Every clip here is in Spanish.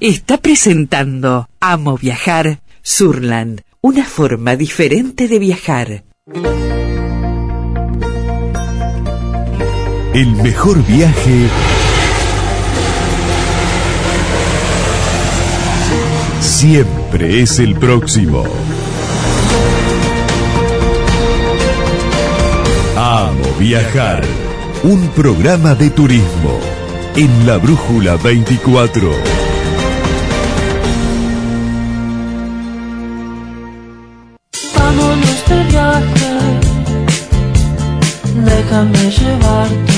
está presentando Amo Viajar Surland, una forma diferente de viajar. El mejor viaje siempre es el próximo. Amo viajar. Un programa de turismo en la Brújula 24. tam bir şey vardı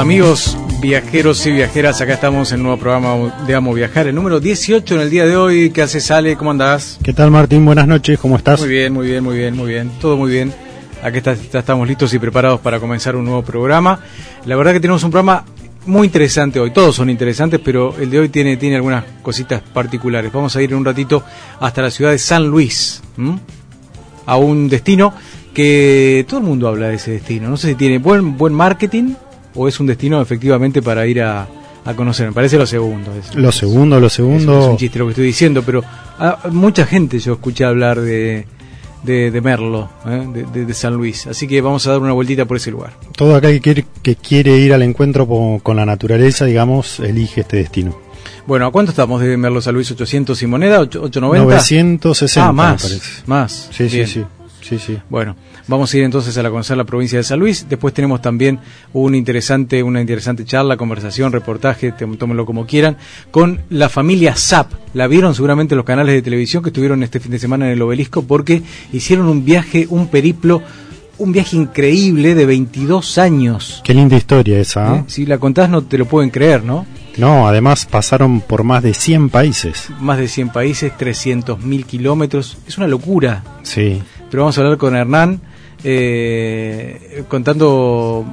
Amigos viajeros y viajeras, acá estamos en un nuevo programa de Amo Viajar, el número 18 en el día de hoy. ¿Qué hace Sale? ¿Cómo andás? ¿Qué tal Martín? Buenas noches, ¿cómo estás? Muy bien, muy bien, muy bien, muy bien. Todo muy bien. Aquí está- está- estamos listos y preparados para comenzar un nuevo programa. La verdad que tenemos un programa muy interesante hoy. Todos son interesantes, pero el de hoy tiene, tiene algunas cositas particulares. Vamos a ir en un ratito hasta la ciudad de San Luis, ¿m? a un destino que todo el mundo habla de ese destino. No sé si tiene buen, buen marketing o es un destino efectivamente para ir a, a conocer. Me parece lo segundo. Es- Lo segundo, lo es, segundo. es un chiste lo que estoy diciendo, pero a, mucha gente yo escuché hablar de, de, de Merlo, ¿eh? de, de- de San Luis. Así que vamos a dar una vueltita por ese lugar. Todo acá que quiere, que quiere ir al encuentro con la naturaleza, digamos, elige este destino. Bueno, ¿a cuánto estamos de Merlo San Luis? ¿800 y moneda? ¿8- ¿890? 960, Ah, me más. parece. Más. Sí, sí, Bien. sí, sí, sí. Bueno, vamos a ir entonces a la conocer la provincia de San Luis. Después tenemos también un interesante, una interesante charla, conversación, reportaje, tómenlo como quieran, con la familia Zap. La vieron seguramente en los canales de televisión que estuvieron este fin de semana en el obelisco porque hicieron un viaje, un periplo, un viaje increíble de 22 años. Qué linda historia esa. ¿eh? Si la contás no te lo pueden creer, ¿no? No, además pasaron por más de 100 países. Más de 100 países, 300.000 kilómetros. Es una locura. Sí. Pero vamos a hablar con Hernán eh, contando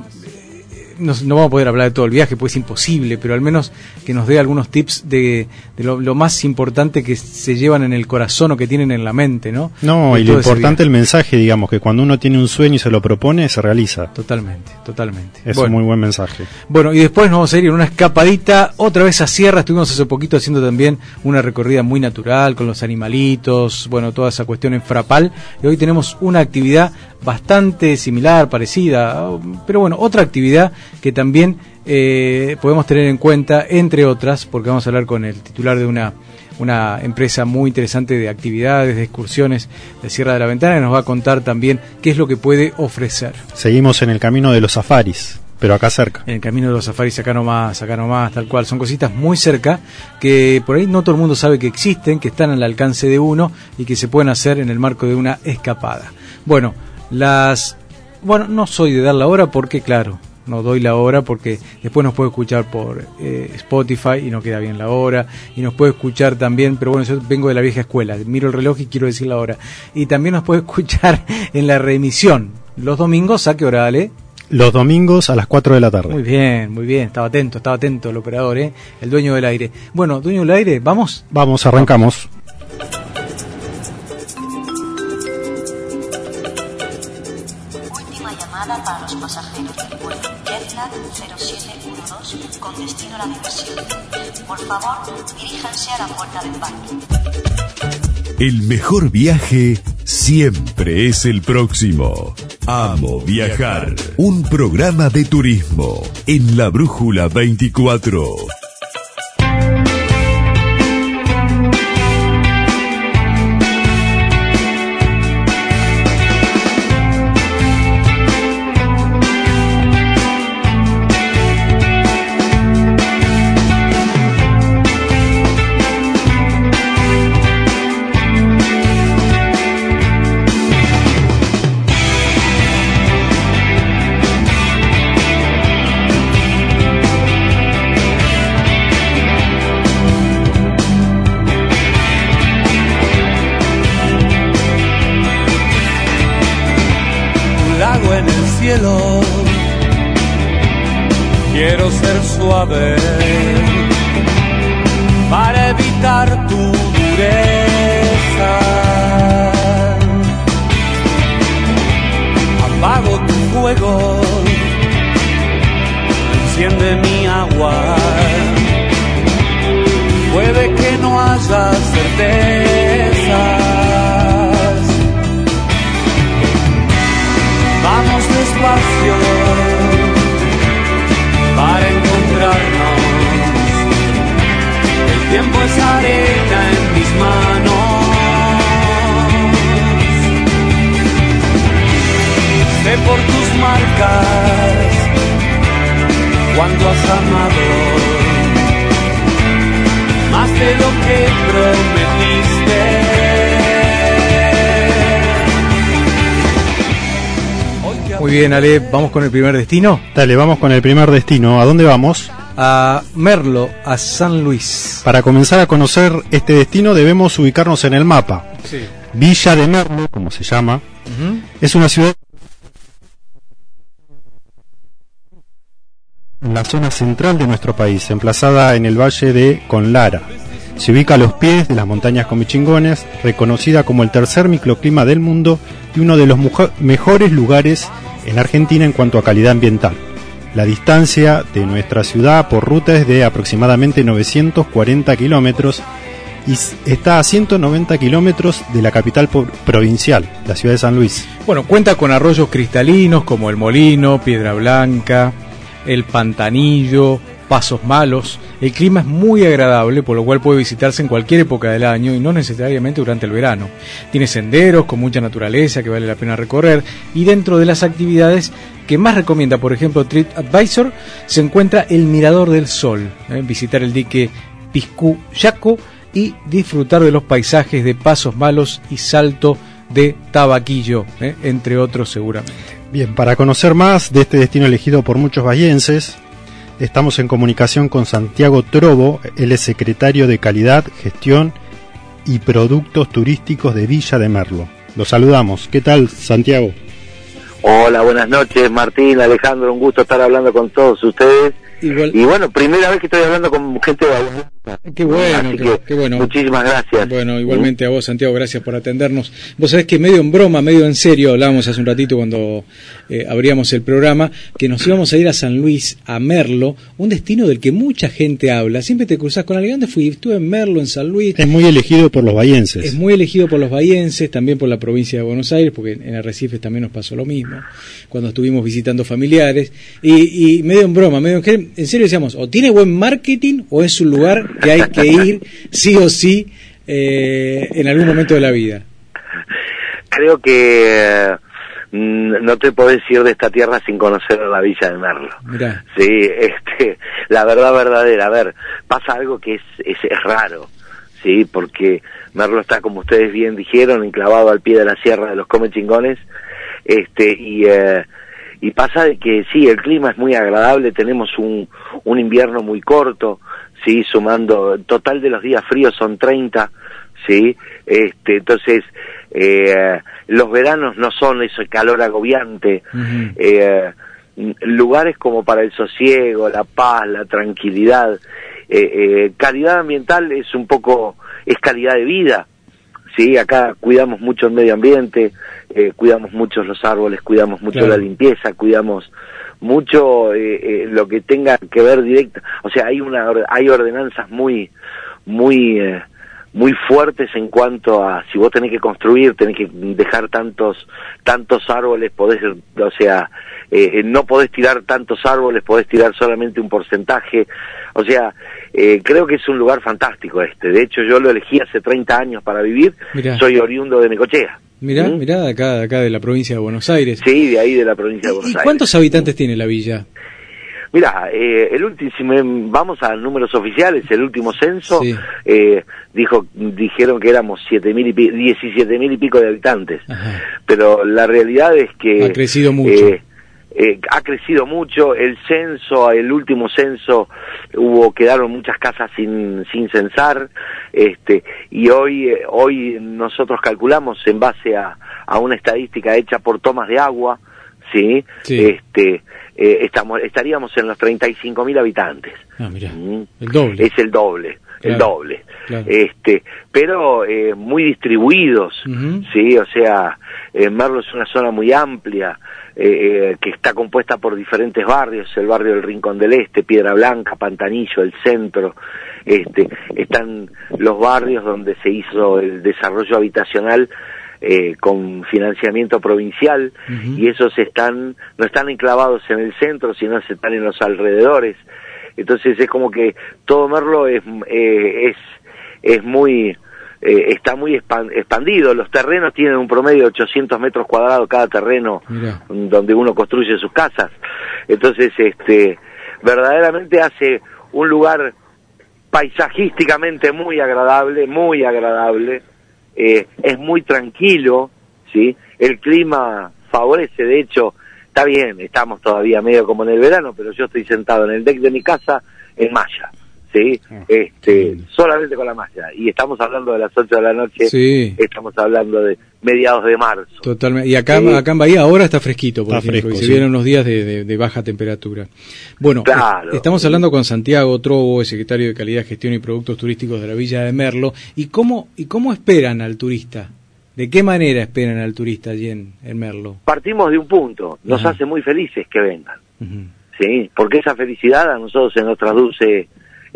no, no vamos a poder hablar de todo el viaje, pues es imposible, pero al menos que nos dé algunos tips de, de lo, lo más importante que se llevan en el corazón o que tienen en la mente, ¿no? No, y lo importante el mensaje, digamos, que cuando uno tiene un sueño y se lo propone, se realiza. Totalmente, totalmente. Es Bueno. un muy buen mensaje. Bueno, y después nos vamos a ir en una escapadita otra vez a Sierra. Estuvimos hace poquito haciendo también una recorrida muy natural con los animalitos, bueno, toda esa cuestión en Frapal. Y hoy tenemos una actividad bastante similar, parecida, pero bueno, otra actividad que también eh, podemos tener en cuenta, entre otras, porque vamos a hablar con el titular de una una empresa muy interesante de actividades, de excursiones de Sierra de la Ventana, que nos va a contar también qué es lo que puede ofrecer. Seguimos en el camino de los safaris, pero acá cerca. en el camino de los safaris acá nomás, acá nomás, tal cual. Son cositas muy cerca que por ahí no todo el mundo sabe que existen, que están al alcance de uno y que se pueden hacer en el marco de una escapada. Bueno, las... Bueno, no soy de dar la hora porque, claro, no doy la hora porque después nos puede escuchar por eh, Spotify y no queda bien la hora y nos puede escuchar también, pero bueno, yo vengo de la vieja escuela, miro el reloj y quiero decir la hora. Y también nos puede escuchar en la reemisión los domingos, ¿a qué hora, Ale? Los domingos a las 4 de la tarde. Muy bien, muy bien. Estaba atento, estaba atento el operador, ¿eh? El dueño del aire. Bueno, dueño del aire, ¿vamos? Vamos, arrancamos. Por favor, diríjanse a la puerta del parque. El mejor viaje siempre es el próximo. Amo viajar. Un programa de turismo en la Brújula 24. Bien, Ale, vamos con el primer destino. Dale, vamos con el primer destino. ¿A dónde vamos? A Merlo, a San Luis. Para comenzar a conocer este destino debemos ubicarnos en el mapa. Sí. Villa de Merlo, como se llama, es una ciudad en la zona central de nuestro país, emplazada en el valle de Conlara. Se ubica a los pies de las montañas Comichingones, reconocida como el tercer microclima del mundo y uno de los mejores lugares en Argentina en cuanto a calidad ambiental. La distancia de nuestra ciudad por ruta es de aproximadamente 940 kilómetros y está a 190 kilómetros de la capital provincial, la ciudad de San Luis. Bueno, cuenta con arroyos cristalinos como el Molino, Piedra Blanca, el Pantanillo, Pasos Malos. El clima es muy agradable, por lo cual puede visitarse en cualquier época del año y no necesariamente durante el verano. Tiene senderos con mucha naturaleza que vale la pena recorrer y dentro de las actividades que más recomienda, por ejemplo, TripAdvisor, se encuentra el Mirador del Sol, ¿eh? visitar el dique Piscuyaco y disfrutar de los paisajes de Pasos Malos y Salto de Tabaquillo, ¿eh? entre otros seguramente. Bien, para conocer más de este destino elegido por muchos bahienses, estamos en comunicación con Santiago Trobo, él es secretario de Calidad, Gestión y Productos Turísticos de Villa de Merlo. Lo saludamos. ¿Qué tal, Santiago? Hola, buenas noches, Martín, Alejandro, un gusto estar hablando con todos ustedes. Igual, Y bueno, primera vez que estoy hablando con gente de. Qué bueno, qué, que qué bueno. muchísimas gracias. Bueno, igualmente a vos, Santiago, gracias por atendernos. Vos sabés que medio en broma, medio en serio, hablábamos hace un ratito cuando eh, abríamos el programa, que nos íbamos a ir a San Luis, a Merlo, un destino del que mucha gente habla. Siempre te cruzás con alguien, ¿dónde fui? Estuve en Merlo, en San Luis. Es muy elegido por los bahienses. Es muy elegido por los bahienses, también por la provincia de Buenos Aires, porque en Arrecifes también nos pasó lo mismo, cuando estuvimos visitando familiares. Y, y medio en broma, medio en, en serio decíamos, o tiene buen marketing o es un lugar que hay que ir sí o sí eh, en algún momento de la vida. Creo que mm, no te podés ir de esta tierra sin conocer la villa de Merlo. Mirá, Sí, este, la verdad verdadera. A ver, pasa algo que es, es, es raro, sí, porque Merlo está, como ustedes bien dijeron, enclavado al pie de la sierra de los Come Chingones, este, y, eh, y pasa de que sí, el clima es muy agradable, tenemos un, un invierno muy corto, sí, sumando, el total de los días fríos son 30, sí, este, entonces, eh, los veranos no son ese calor agobiante, eh, lugares como para el sosiego, la paz, la tranquilidad. Eh, eh, calidad ambiental es un poco, es calidad de vida. Sí, acá cuidamos mucho el medio ambiente, eh, cuidamos mucho los árboles, cuidamos mucho Claro. la limpieza, cuidamos mucho eh, eh, lo que tenga que ver directo. O sea, hay una, hay ordenanzas muy, muy, eh, muy fuertes en cuanto a si vos tenés que construir, tenés que dejar tantos, tantos árboles, podés, o sea, eh, no podés tirar tantos árboles, podés tirar solamente un porcentaje. O sea, eh, creo que es un lugar fantástico este. De hecho, yo lo elegí hace 30 años para vivir. Mirá. Soy oriundo de Necochea. Mirá, ¿Mm? mirá de acá, de acá de la provincia de Buenos Aires. Sí, de ahí de la provincia de Buenos ¿Y Aires. cuántos habitantes tiene la villa? Mira, eh, el último, si me- vamos a números oficiales, el último censo Sí. eh, dijo, dijeron que éramos siete mil y pi- 17 mil y pico de habitantes, Ajá. pero la realidad es que Ha crecido mucho. eh, eh, ha crecido mucho. El censo, el último censo, hubo quedaron muchas casas sin sin censar, este y hoy eh, hoy nosotros calculamos en base a, a una estadística hecha por tomas de agua, sí, Sí. este eh, estamos estaríamos en los 35 mil habitantes. Ah, mirá, Mm. el doble. Es el doble, el doble. claro. Este, pero eh, muy distribuidos, sí, o sea, eh, Merlo es una zona muy amplia eh, eh, que está compuesta por diferentes barrios, el barrio del Rincón del Este, Piedra Blanca, Pantanillo, el centro, este, están los barrios donde se hizo el desarrollo habitacional eh, con financiamiento provincial y esos están no están enclavados en el centro, sino se están en los alrededores. Entonces es como que todo Merlo es eh, es es muy eh, está muy expan- expandido. Los terrenos tienen un promedio de 800 metros cuadrados cada terreno donde uno construye sus casas. Entonces, este, verdaderamente hace un lugar paisajísticamente muy agradable, muy agradable. Eh, es muy tranquilo, ¿sí? El clima favorece, de hecho, está bien, estamos todavía medio como en el verano, pero yo estoy sentado en el deck de mi casa en malla, ¿sí? Ah, Este, solamente con la malla. Y estamos hablando de las 8 de la noche, Sí. estamos hablando de mediados de marzo. Totalmente. Y acá, Sí. acá en Bahía ahora está fresquito, por Está ejemplo, fresco, y se sí. vienen unos días de, de- de baja temperatura. Bueno, Claro. estamos hablando con Santiago Trobo, el secretario de Calidad, Gestión y Productos Turísticos de la Villa de Merlo. ¿Y cómo, y cómo esperan al turista? ¿De qué manera esperan al turista allí en, en Merlo? Partimos de un punto, nos Ajá. hace muy felices que vengan. ¿sí? Porque esa felicidad a nosotros se nos traduce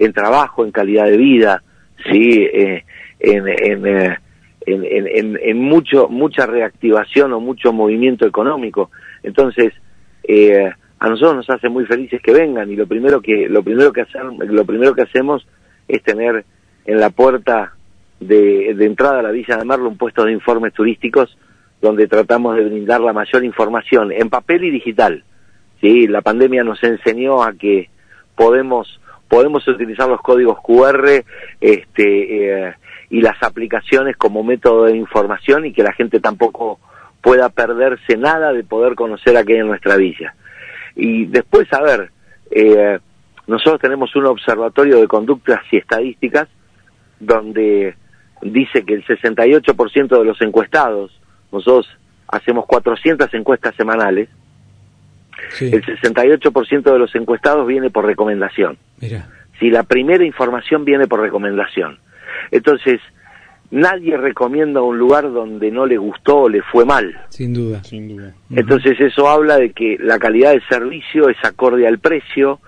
en trabajo, en calidad de vida, ¿sí? Eh, en, en, eh, en, en- mucho, mucha reactivación o mucho movimiento económico. Entonces, eh, a nosotros nos hace muy felices que vengan y lo primero que, lo primero que, hacer, lo primero que hacemos es tener en la puerta de, de entrada a la Villa de Merlo un puesto de informes turísticos donde tratamos de brindar la mayor información en papel y digital. Sí, la pandemia nos enseñó a que podemos podemos utilizar los códigos QR este, eh, y las aplicaciones como método de información y que la gente tampoco pueda perderse nada de poder conocer aquello en nuestra villa. Y después, a ver, eh, nosotros tenemos un observatorio de conductas y estadísticas donde dice que el 68% de los encuestados, nosotros hacemos 400 encuestas semanales, Sí, el 68% de los encuestados viene por recomendación. mira. Si la primera información viene por recomendación. Entonces, nadie recomienda un lugar donde no le gustó o le fue mal. Sin duda. Sin duda. Entonces, eso habla de que la calidad del servicio es acorde al precio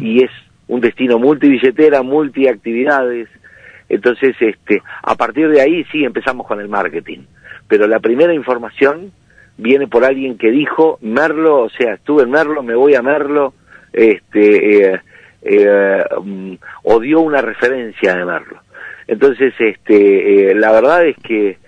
y es un destino multibilletera, multiactividades. Entonces, este, a partir de ahí sí empezamos con el marketing. Pero la primera información viene por alguien que dijo Merlo, o sea, estuve en Merlo, me voy a Merlo, este, eh, eh, mm, o dio una referencia de Merlo. Entonces, este, eh, la verdad es que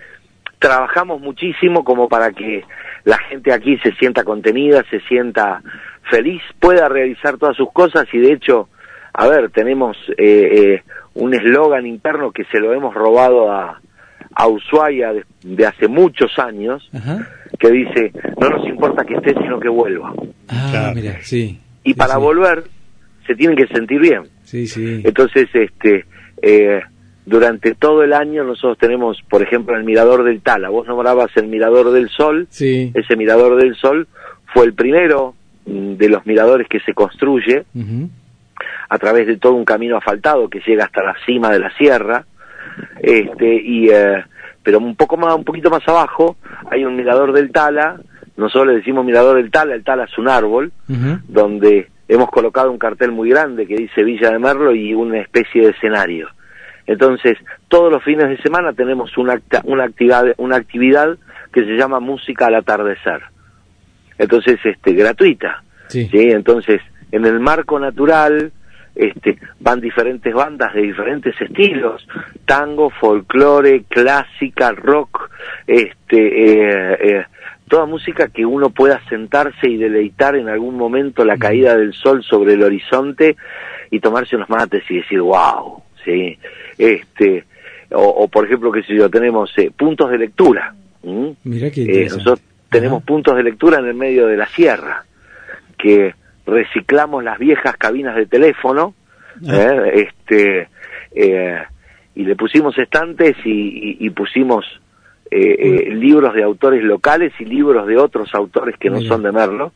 trabajamos muchísimo como para que la gente aquí se sienta contenida, se sienta feliz, pueda realizar todas sus cosas y de hecho, a ver, tenemos eh, eh, un eslogan interno que se lo hemos robado a, a Ushuaia de, hace muchos años. Que dice, no nos importa que esté, sino que vuelva. Ah, Claro. mira, sí. Y Sí, para sí. volver, se tienen que sentir bien. Sí, sí. Entonces, este, eh, durante todo el año nosotros tenemos, por ejemplo, el Mirador del Tala. Vos nombrabas el Mirador del Sol. Sí. Ese Mirador del Sol fue el primero mm, de los miradores que se construye a través de todo un camino asfaltado que llega hasta la cima de la sierra este y eh, pero un poco más un poquito más abajo hay un mirador del Tala nosotros le decimos mirador del Tala el Tala es un árbol donde hemos colocado un cartel muy grande que dice Villa de Merlo y una especie de escenario entonces todos los fines de semana tenemos una acta- una actividad una actividad que se llama música al atardecer entonces este gratuita Sí. ¿sí? Entonces, en el marco natural este, van diferentes bandas de diferentes estilos, tango, folclore, clásica, rock, este, eh, eh, toda música que uno pueda sentarse y deleitar en algún momento la caída del sol sobre el horizonte y tomarse unos mates y decir, wow, ¿sí? Este, o, o, por ejemplo, qué sé yo, tenemos eh, puntos de lectura. ¿m? Mirá qué Eh, nosotros tenemos Ajá. puntos de lectura en el medio de la sierra, que reciclamos las viejas cabinas de teléfono, Ah. ¿eh? este, eh, y le pusimos estantes y, y- y pusimos eh, eh, libros de autores locales y libros de otros autores que no son de Merlo.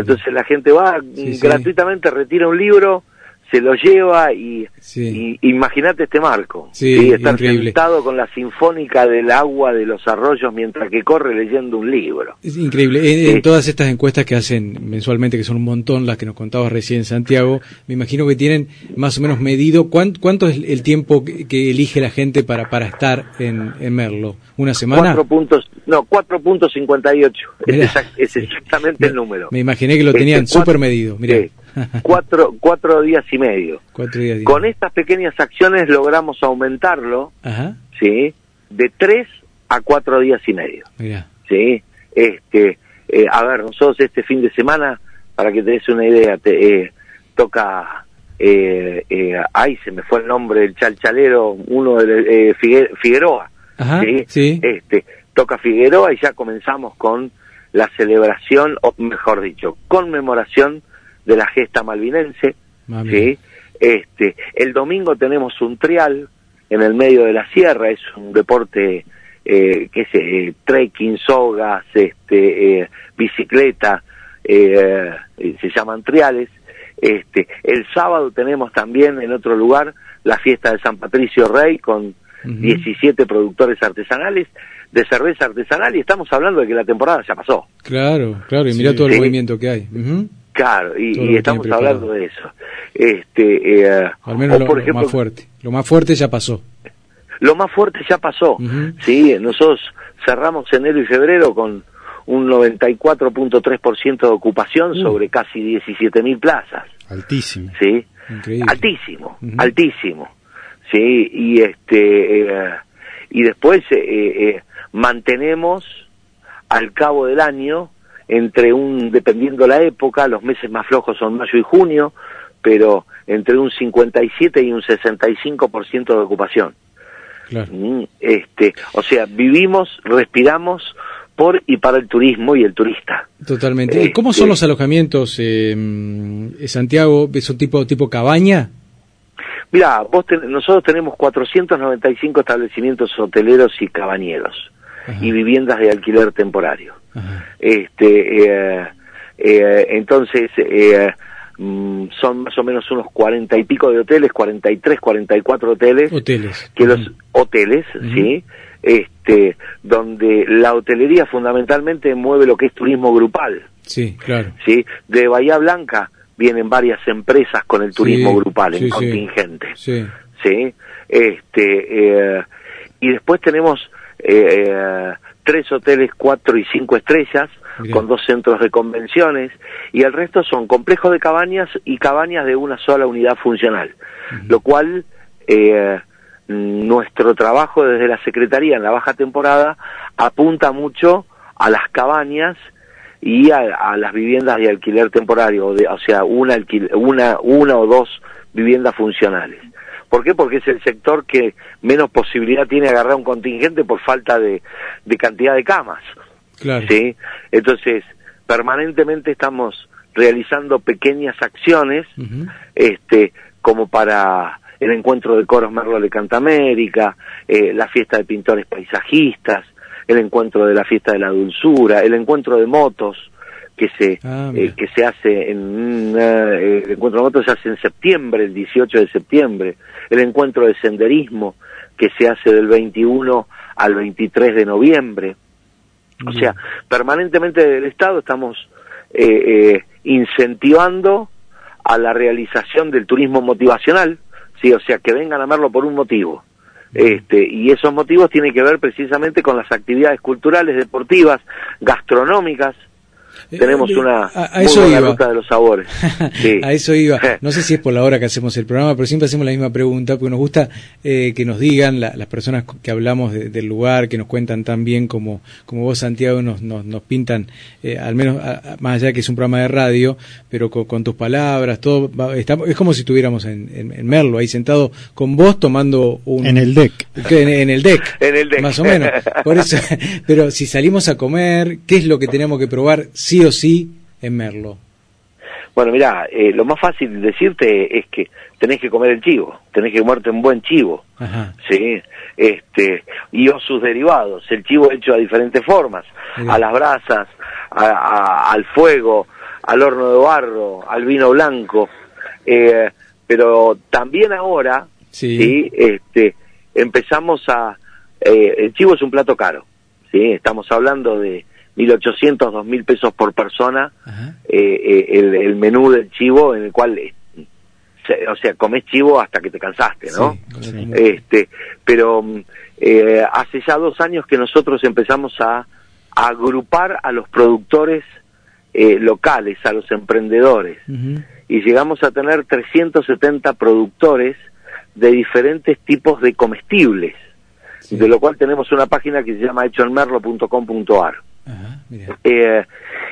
Entonces la gente va Sí, sí. gratuitamente, retira un libro, se lo lleva y, Sí. y imagínate este marco. Sí, Estar increíble. sentado con la sinfónica del agua de los arroyos mientras que corre leyendo un libro. Es increíble. En, todas estas encuestas que hacen mensualmente, que son un montón, las que nos contabas recién, Santiago, me imagino que tienen más o menos medido cuán- cuánto es el tiempo que, que elige la gente para, para estar en, en Merlo. ¿Una semana? Cuatro puntos, no, 4.58. Es, Mirá. exact- es exactamente el número. Me imaginé que lo Este, tenían cuatro- súper medido. Mirá. sí, cuatro, cuatro días y medio. Cuatro días. Con estas pequeñas acciones logramos aumentarlo, Ajá. ¿sí? De tres a cuatro días y medio. Mirá. ¿sí? Este, eh, a ver, nosotros este fin de semana, para que te des una idea, te, eh, toca, eh, eh, ay, se me fue el nombre del chalchalero, uno de eh, Figue- Figueroa, Ajá. ¿sí? Sí. Este, toca Figueroa y ya comenzamos con la celebración, o mejor dicho, conmemoración de la gesta malvinense, Mami. ¿sí? Este, el domingo tenemos un trial en el medio de la sierra, es un deporte eh, que es eh, trekking, sogas, este, eh, bicicleta, eh, se llaman triales. Este, el sábado tenemos también en otro lugar la fiesta de San Patricio Rey con Ujú. 17 productores artesanales de cerveza artesanal y estamos hablando de que la temporada ya pasó. Claro, claro. Y mira Sí. todo el Sí. movimiento que hay. Claro, y, lo estamos hablando de eso. Este, eh, Al menos o lo, por lo ejemplo, más fuerte. Lo más fuerte ya pasó. Lo más fuerte ya pasó. Sí, nosotros cerramos enero y febrero con un 94.3% de ocupación Uh. sobre casi 17.000 plazas. Altísimo. Sí, Increíble. altísimo, altísimo. Sí, y este eh, y después eh, eh, mantenemos al cabo del año entre un dependiendo la época, los meses más flojos son mayo y junio, pero entre un 57 y un 65% de ocupación. Claro. Mm, Este, o sea, vivimos, respiramos por y para el turismo y el turista. Totalmente. ¿Y ¿Cómo son los alojamientos, eh, Santiago? ¿Es un tipo, tipo cabaña? Mira, vos ten- nosotros tenemos 495 establecimientos hoteleros y cabañeros Ajá. y viviendas de alquiler temporario. Ajá. Este, eh, eh, entonces eh, mm, son más o menos unos 40 y pico de hoteles, 43, 44 hoteles. Hoteles. que los hoteles, sí, este, donde la hotelería fundamentalmente mueve lo que es turismo grupal, Sí, claro. sí, de Bahía Blanca vienen varias empresas con el turismo Sí, grupal en sí, sí. contingente, Sí. sí, este, eh, y después tenemos eh, eh, tres hoteles cuatro y cinco estrellas con dos centros de convenciones y el resto son complejos de cabañas y cabañas de una sola unidad funcional, lo cual eh, nuestro trabajo desde la Secretaría en la baja temporada apunta mucho a las cabañas y a, a las viviendas de alquiler temporario, o, de- o sea, una, alquil- una, una o dos viviendas funcionales. ¿Por qué? Porque es el sector que menos posibilidad tiene de agarrar un contingente por falta de, de cantidad de camas. Claro. ¿sí? Entonces, permanentemente estamos realizando pequeñas acciones, este, como para el encuentro de coros Merlo de Cantamérica, eh, la fiesta de pintores paisajistas, el encuentro de la fiesta de la dulzura, el encuentro de motos, que se Ah, eh, que se hace en eh, el encuentro de motos se hace en septiembre, el 18 de septiembre, el encuentro de senderismo que se hace del 21 al 23 de noviembre. O sea, permanentemente del Estado estamos eh, eh, incentivando a la realización del turismo motivacional, sí, o sea, que vengan a Merlo por un motivo. Este, y esos motivos tienen que ver precisamente con las actividades culturales, deportivas, gastronómicas. Eh, Tenemos una a- a muy eso buena iba. ruta de los sabores. Sí. A eso iba. No sé si es por la hora que hacemos el programa, pero siempre hacemos la misma pregunta, porque nos gusta eh, que nos digan la- las personas que hablamos de- del lugar, que nos cuentan tan bien como, como vos, Santiago, nos, nos, nos pintan, eh, al menos a- a- más allá de que es un programa de radio, pero con, con tus palabras, todo. va- estamos- es como si estuviéramos en, en, en Merlo, ahí sentado con vos tomando un. En el deck. que En, en el deck. En el deck. Más o menos. Por eso, pero si salimos a comer, ¿qué es lo que tenemos que probar sí o sí en Merlo? Bueno, mira, lo más fácil de decirte es que tenés que comer el chivo, tenés que comerte un buen chivo. Ajá. sí, este, y o sus derivados, el chivo hecho a diferentes formas, Mirá. a las brasas, a- a- al fuego, al horno de barro, al vino blanco, eh, pero también ahora, Sí. sí, este, empezamos a, eh, el chivo es un plato caro, sí, estamos hablando de 1.800, 2.000 pesos por persona, eh, eh, el, el menú del chivo en el cual, se- o sea, comés chivo hasta que te cansaste, ¿no? Sí, este pero eh, hace ya dos años que nosotros empezamos a, a agrupar a los productores eh, locales, a los emprendedores, y llegamos a tener 370 productores de diferentes tipos de comestibles, Sí. de lo cual tenemos una página que se llama hechoenmerlo.com.ar. Ajá, mira. Eh,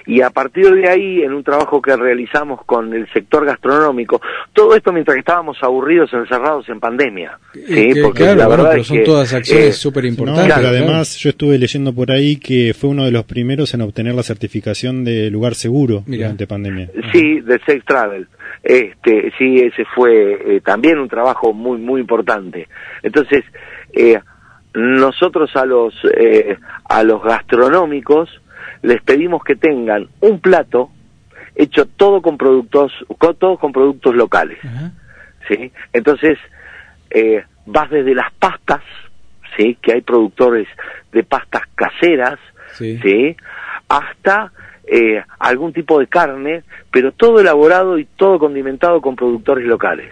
y a partir de ahí, en un trabajo que realizamos con el sector gastronómico, todo esto mientras que estábamos aburridos, encerrados en pandemia. Eh, ¿sí? que- Porque claro, la bueno, verdad pero es son que, todas eh, acciones súper No, importantes. pero además yo estuve leyendo por ahí que fue uno de los primeros en obtener la certificación de lugar seguro Mira. durante pandemia. Sí, de Safe Travel. Este, sí, ese fue eh, también un trabajo muy, muy importante. Entonces, eh, nosotros a los, eh, a los gastronómicos les pedimos que tengan un plato hecho todo con productos, con, todo con productos locales. ¿sí? Entonces, eh, vas desde las pastas, ¿sí? Que hay productores de pastas caseras, Sí. ¿sí? Hasta eh, algún tipo de carne, pero todo elaborado y todo condimentado con productores locales.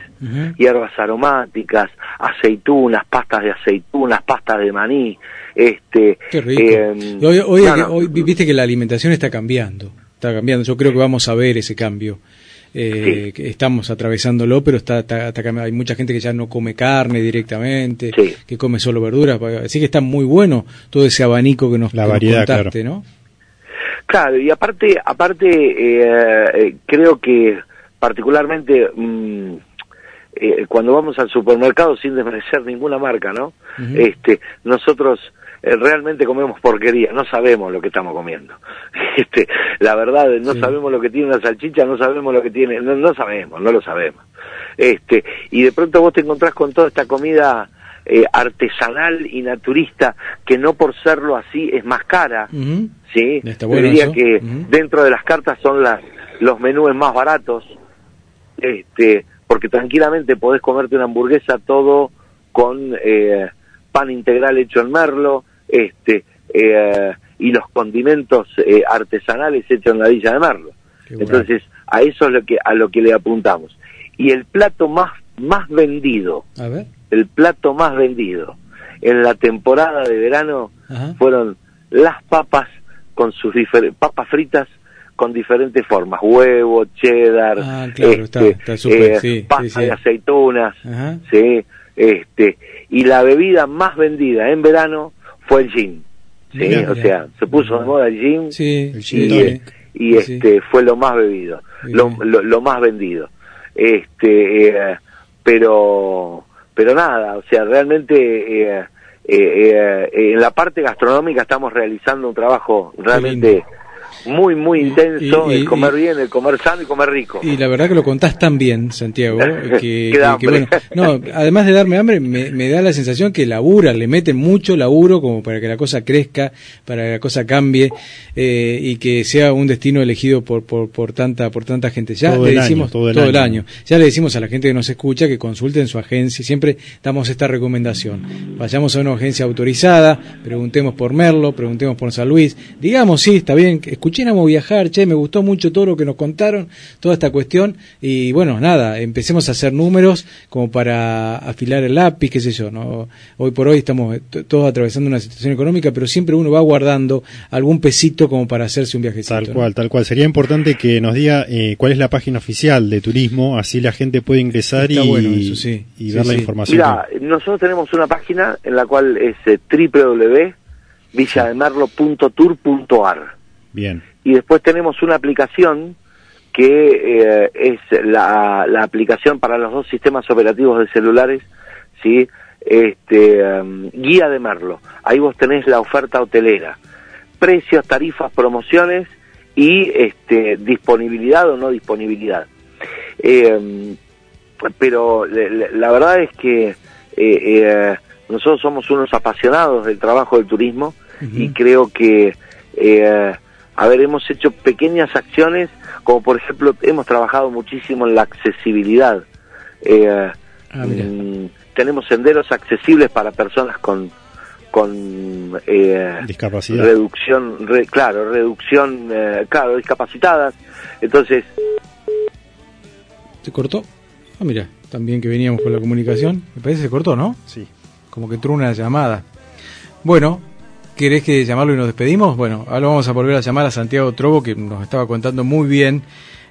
Hierbas aromáticas, aceitunas, pastas de aceitunas, pastas de maní, este... Qué rico. eh, Y hoy, hoy- no, no. hoy viste que la alimentación está cambiando. Está cambiando. Yo creo que vamos a ver ese cambio. Eh, Sí. estamos atravesándolo, pero está, está- está cambiando. Hay mucha gente que ya no come carne directamente, Sí. que come solo verduras. Así que está muy bueno todo ese abanico que nos, La que nos variedad, contaste, ¿no? Y aparte, aparte eh, eh, creo que particularmente mm, eh, cuando vamos al supermercado sin desmerecer ninguna marca, ¿no? Este, nosotros eh, realmente comemos porquería, no sabemos lo que estamos comiendo. Este, la verdad, no Sí. sabemos lo que tiene una salchicha, no sabemos lo que tiene, no, no sabemos, no lo sabemos. Este, y de pronto vos te encontrás con toda esta comida eh, artesanal y naturista que no por serlo así es más cara. Sí, Está Yo bueno diría eso. que dentro de las cartas son las los menúes más baratos, este, porque tranquilamente podés comerte una hamburguesa todo con eh, pan integral hecho en merlo, este, eh, y los condimentos eh, artesanales hechos en la villa de merlo. Bueno. Entonces, a eso es lo que a lo que le apuntamos. Y el plato más más vendido, A ver. El plato más vendido en la temporada de verano Ajá. fueron las papas con sus diferentes papas fritas con diferentes formas, huevo, cheddar, Ah, claro, está- este, sí, pasta sí, sí. de aceitunas, Ajá. sí, este, y la bebida más vendida en verano fue el gin, sí, Mirá, o sea, se puso de moda el gin Sí, El sí, gin y, tonic. y, Sí. este fue lo más bebido, lo, lo, lo más vendido, este, eh, pero, pero nada, o sea, realmente eh, eh, eh, en la parte gastronómica estamos realizando un trabajo realmente muy, muy intenso, y- y- el comer y- bien, el comer sano y comer rico. Y la verdad que lo contás tan bien, Santiago, que, que- Queda que, hambre. bueno, no, además de darme hambre, me, me da la sensación que labura, le meten mucho laburo como para que la cosa crezca, para que la cosa cambie eh, y que sea un destino elegido por, por, por tanta por tanta gente. Ya Todo le el año, decimos todo el año. Ya le decimos a la gente que nos escucha que consulten su agencia, siempre damos esta recomendación. Vayamos a una agencia autorizada, preguntemos por Merlo, preguntemos por San Luis, digamos, sí, está bien, escuchen a viajar, che, me gustó mucho todo lo que nos contaron, toda esta cuestión, y bueno, nada, empecemos a hacer números como para afilar el lápiz, qué sé yo, ¿no? Hoy por hoy estamos t- todos atravesando una situación económica, pero siempre uno va guardando algún pesito como para hacerse un viajecito. Tal ¿no? cual, tal cual. Sería importante que nos diga eh, cuál es la página oficial de turismo, así la gente puede ingresar Está y, bueno eso, sí. y Sí, ver la sí. información. Mira, nosotros tenemos una página en la cual es eh, www.villademerlo.tour.ar Bien, y después tenemos una aplicación que eh, es la, la aplicación para los dos sistemas operativos de celulares, ¿sí? Este, em, Guía de Merlo. Ahí vos tenés la oferta hotelera, precios, tarifas, promociones y este, disponibilidad o no disponibilidad. Em, pero le- la verdad es que eh, eh, nosotros somos unos apasionados del trabajo del turismo y creo que, eh, a ver, hemos hecho pequeñas acciones, como por ejemplo, hemos trabajado muchísimo en la accesibilidad. Eh, Ah, mm, tenemos senderos accesibles para personas con con eh, discapacidad. reducción, re- claro, reducción, eh, claro, discapacitadas. Entonces, ¿Se cortó? Ah, mira, también que veníamos con la comunicación. Me parece que se cortó, ¿no? Sí. Como que entró una llamada. Bueno, ¿querés que llamarlo y nos despedimos? Bueno, ahora vamos a volver a llamar a Santiago Trobo, que nos estaba contando muy bien,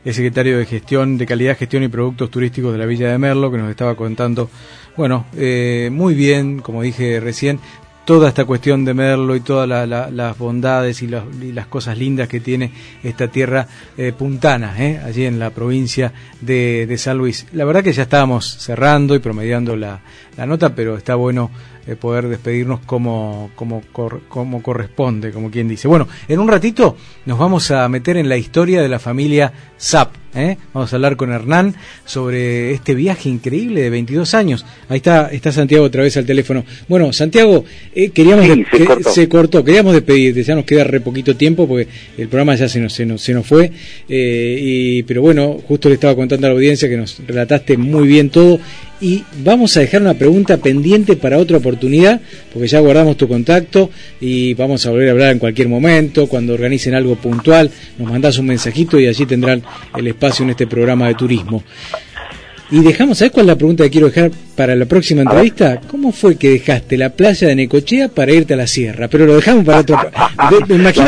es secretario de Gestión, de Calidad, Gestión y Productos Turísticos de la Villa de Merlo, que nos estaba contando, bueno, eh, muy bien, como dije recién, toda esta cuestión de Merlo y todas la- la- las bondades y, las- cosas lindas que tiene esta tierra eh, puntana, ¿eh? allí en la provincia de, de San Luis. La verdad que ya estábamos cerrando y promediando la nota, pero está bueno eh, poder despedirnos como, como, cor- como corresponde, como quien dice. Bueno, en un ratito nos vamos a meter en la historia de la familia Zap. ¿Eh? Vamos a hablar con Hernán sobre este viaje increíble de 22 años. Ahí está, está Santiago otra vez al teléfono. Bueno, Santiago, eh, queríamos Sí, se que- cortó. se cortó, queríamos despedirte, ya nos queda re poquito tiempo porque el programa ya se nos, se nos, se nos fue, eh, y, pero bueno, justo le estaba contando a la audiencia que nos relataste muy bien todo y vamos a dejar una pregunta pendiente para otra oportunidad porque ya guardamos tu contacto y vamos a volver a hablar en cualquier momento, cuando organicen algo puntual, nos mandás un mensajito y allí tendrán el espacio en este programa de turismo. Y dejamos, ¿sabes cuál es la pregunta que quiero dejar para la próxima entrevista? ¿Cómo fue que dejaste la playa de Necochea para irte a la sierra? Pero lo dejamos para otro... de- me imagino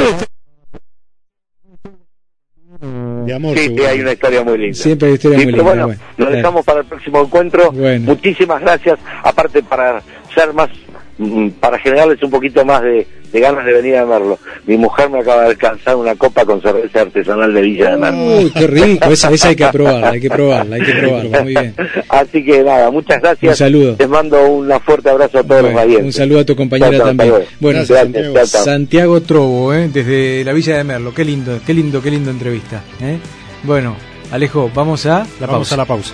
De amor, sí, seguro. hay una historia muy linda. siempre hay historias Sí, muy pero lindas. bueno, bueno, lo dejamos para el próximo encuentro. Bueno. Muchísimas gracias. Aparte, para ser más, para generarles un poquito más de, de ganas de venir a verlo. Mi mujer me acaba de alcanzar una copa con cerveza artesanal de Villa de Merlo. Uy, qué rico, esa, esa hay que probarla, hay que probarla, hay que probarla, muy bien. Así que nada, muchas gracias. Un saludo. Les mando un fuerte abrazo a todos Bueno, los radiantes. un saludo a tu compañera Chao, chao, también. luego. Bueno, Gracias, Santiago. chao, chao. Santiago Trobo, ¿eh? desde la Villa de Merlo. Qué lindo, qué lindo, qué lindo entrevista. ¿eh? Bueno, Alejo, vamos a la Vamos pausa. a la pausa.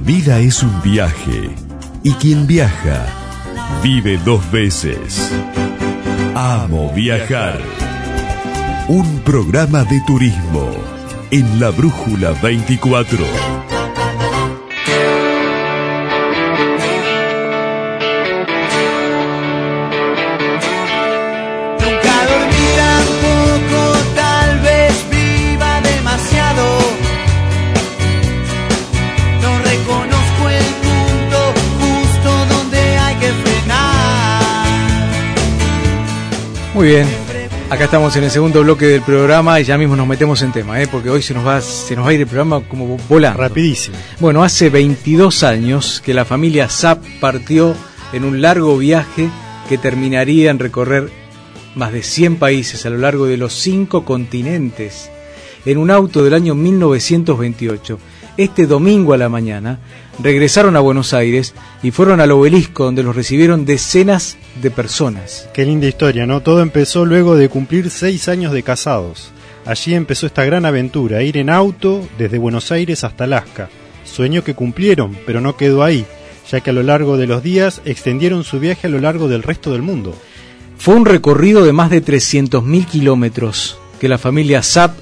vida es un viaje y quien viaja vive dos veces. Amo Viajar, un programa de turismo en la Brújula 24. Muy bien. Acá estamos en el segundo bloque del programa y ya mismo nos metemos en tema, ¿eh? porque hoy se nos va se nos va a ir el programa como volando. Rapidísimo. Bueno, hace 22 años que la familia Zapp partió en un largo viaje que terminaría en recorrer más de 100 países a lo largo de los cinco continentes en un auto del año 1928. Este domingo a la mañana regresaron a Buenos Aires y fueron al obelisco donde los recibieron decenas de personas. Qué linda historia, ¿no? Todo empezó luego de cumplir seis años de casados. Allí empezó esta gran aventura, ir en auto desde Buenos Aires hasta Alaska. Sueño que cumplieron, pero no quedó ahí, ya que a lo largo de los días extendieron su viaje a lo largo del resto del mundo. Fue un recorrido de más de 300.000 kilómetros que la familia Zapp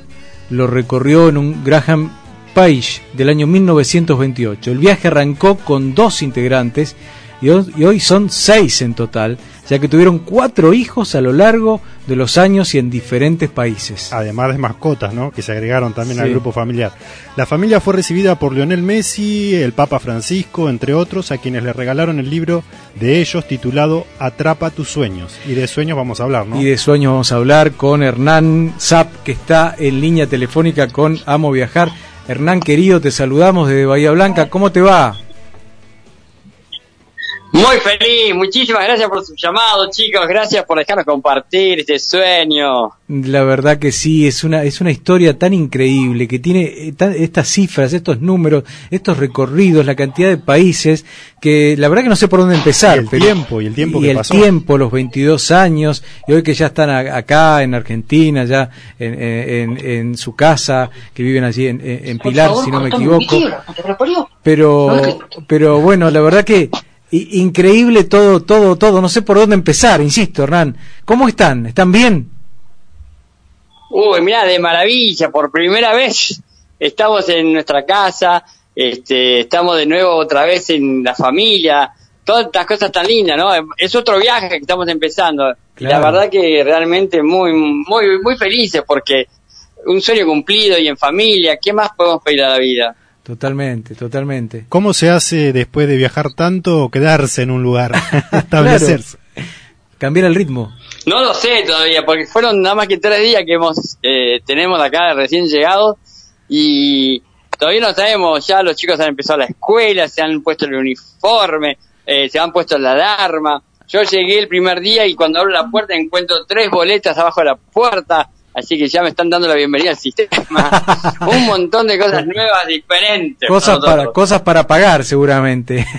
lo recorrió en un Graham Page del año 1928. El viaje arrancó con dos integrantes y hoy, son seis en total, ya que tuvieron cuatro hijos a lo largo de los años y en diferentes países. Además de mascotas, ¿no? Que se agregaron también al grupo familiar. La familia fue recibida por Lionel Messi, el Papa Francisco, entre otros, a quienes le regalaron el libro de ellos titulado Atrapa tus sueños. Y de sueños vamos a hablar, ¿no? Y de sueños vamos a hablar con Hernán Zap, que está en línea telefónica con Amo Viajar. Hernán, querido, te saludamos desde Bahía Blanca. ¿Cómo te va? Muy feliz, muchísimas gracias por su llamado, chicos, gracias por dejarnos compartir este sueño. La verdad que sí, es una, es una historia tan increíble que tiene eh, estas cifras, estos números, estos recorridos, la cantidad de países, que la verdad que no sé por dónde empezar. Y el tiempo, y el tiempo y que el pasó. tiempo, los 22 años, y hoy que ya están a- acá en Argentina, ya en, en- en su casa, que viven allí en, Pilar, si no me equivoco. Pero, pero bueno, la verdad que increíble todo, todo, todo. No sé por dónde empezar, insisto, Hernán. ¿Cómo están? ¿Están bien? Uy, mirá, de maravilla, por primera vez estamos en nuestra casa, este, estamos de nuevo otra vez en la familia, todas estas cosas tan lindas, ¿no? Es otro viaje que estamos empezando. Y La Claro. verdad que realmente muy, muy, muy felices porque un sueño cumplido y en familia, ¿qué más podemos pedir a la vida? Totalmente, totalmente. ¿Cómo se hace después de viajar tanto quedarse en un lugar? Establecerse. Cambiar el ritmo. No lo sé todavía, porque fueron nada más que tres días que hemos eh, tenemos acá recién llegados y todavía no sabemos, ya los chicos han empezado la escuela, se han puesto el uniforme, eh, se han puesto la alarma. Yo llegué el primer día y cuando abro la puerta encuentro tres boletas abajo de la puerta, así que ya me están dando la bienvenida al sistema. Un montón de cosas nuevas, diferentes. Cosas para, cosas para pagar, seguramente.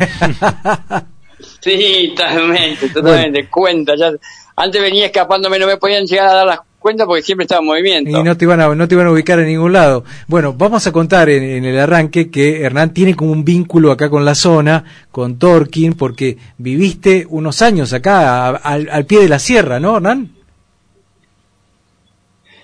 Sí, totalmente, totalmente. Cuenta, ya. Antes venía escapándome, no me podían llegar a dar las cuentas porque siempre estaba en movimiento. y no te, iban a, no te iban a ubicar en ningún lado. Bueno, vamos a contar en, en el arranque que Hernán tiene como un vínculo acá con la zona, con Torquín, porque viviste unos años acá, a- al, al pie de la sierra, ¿no, Hernán?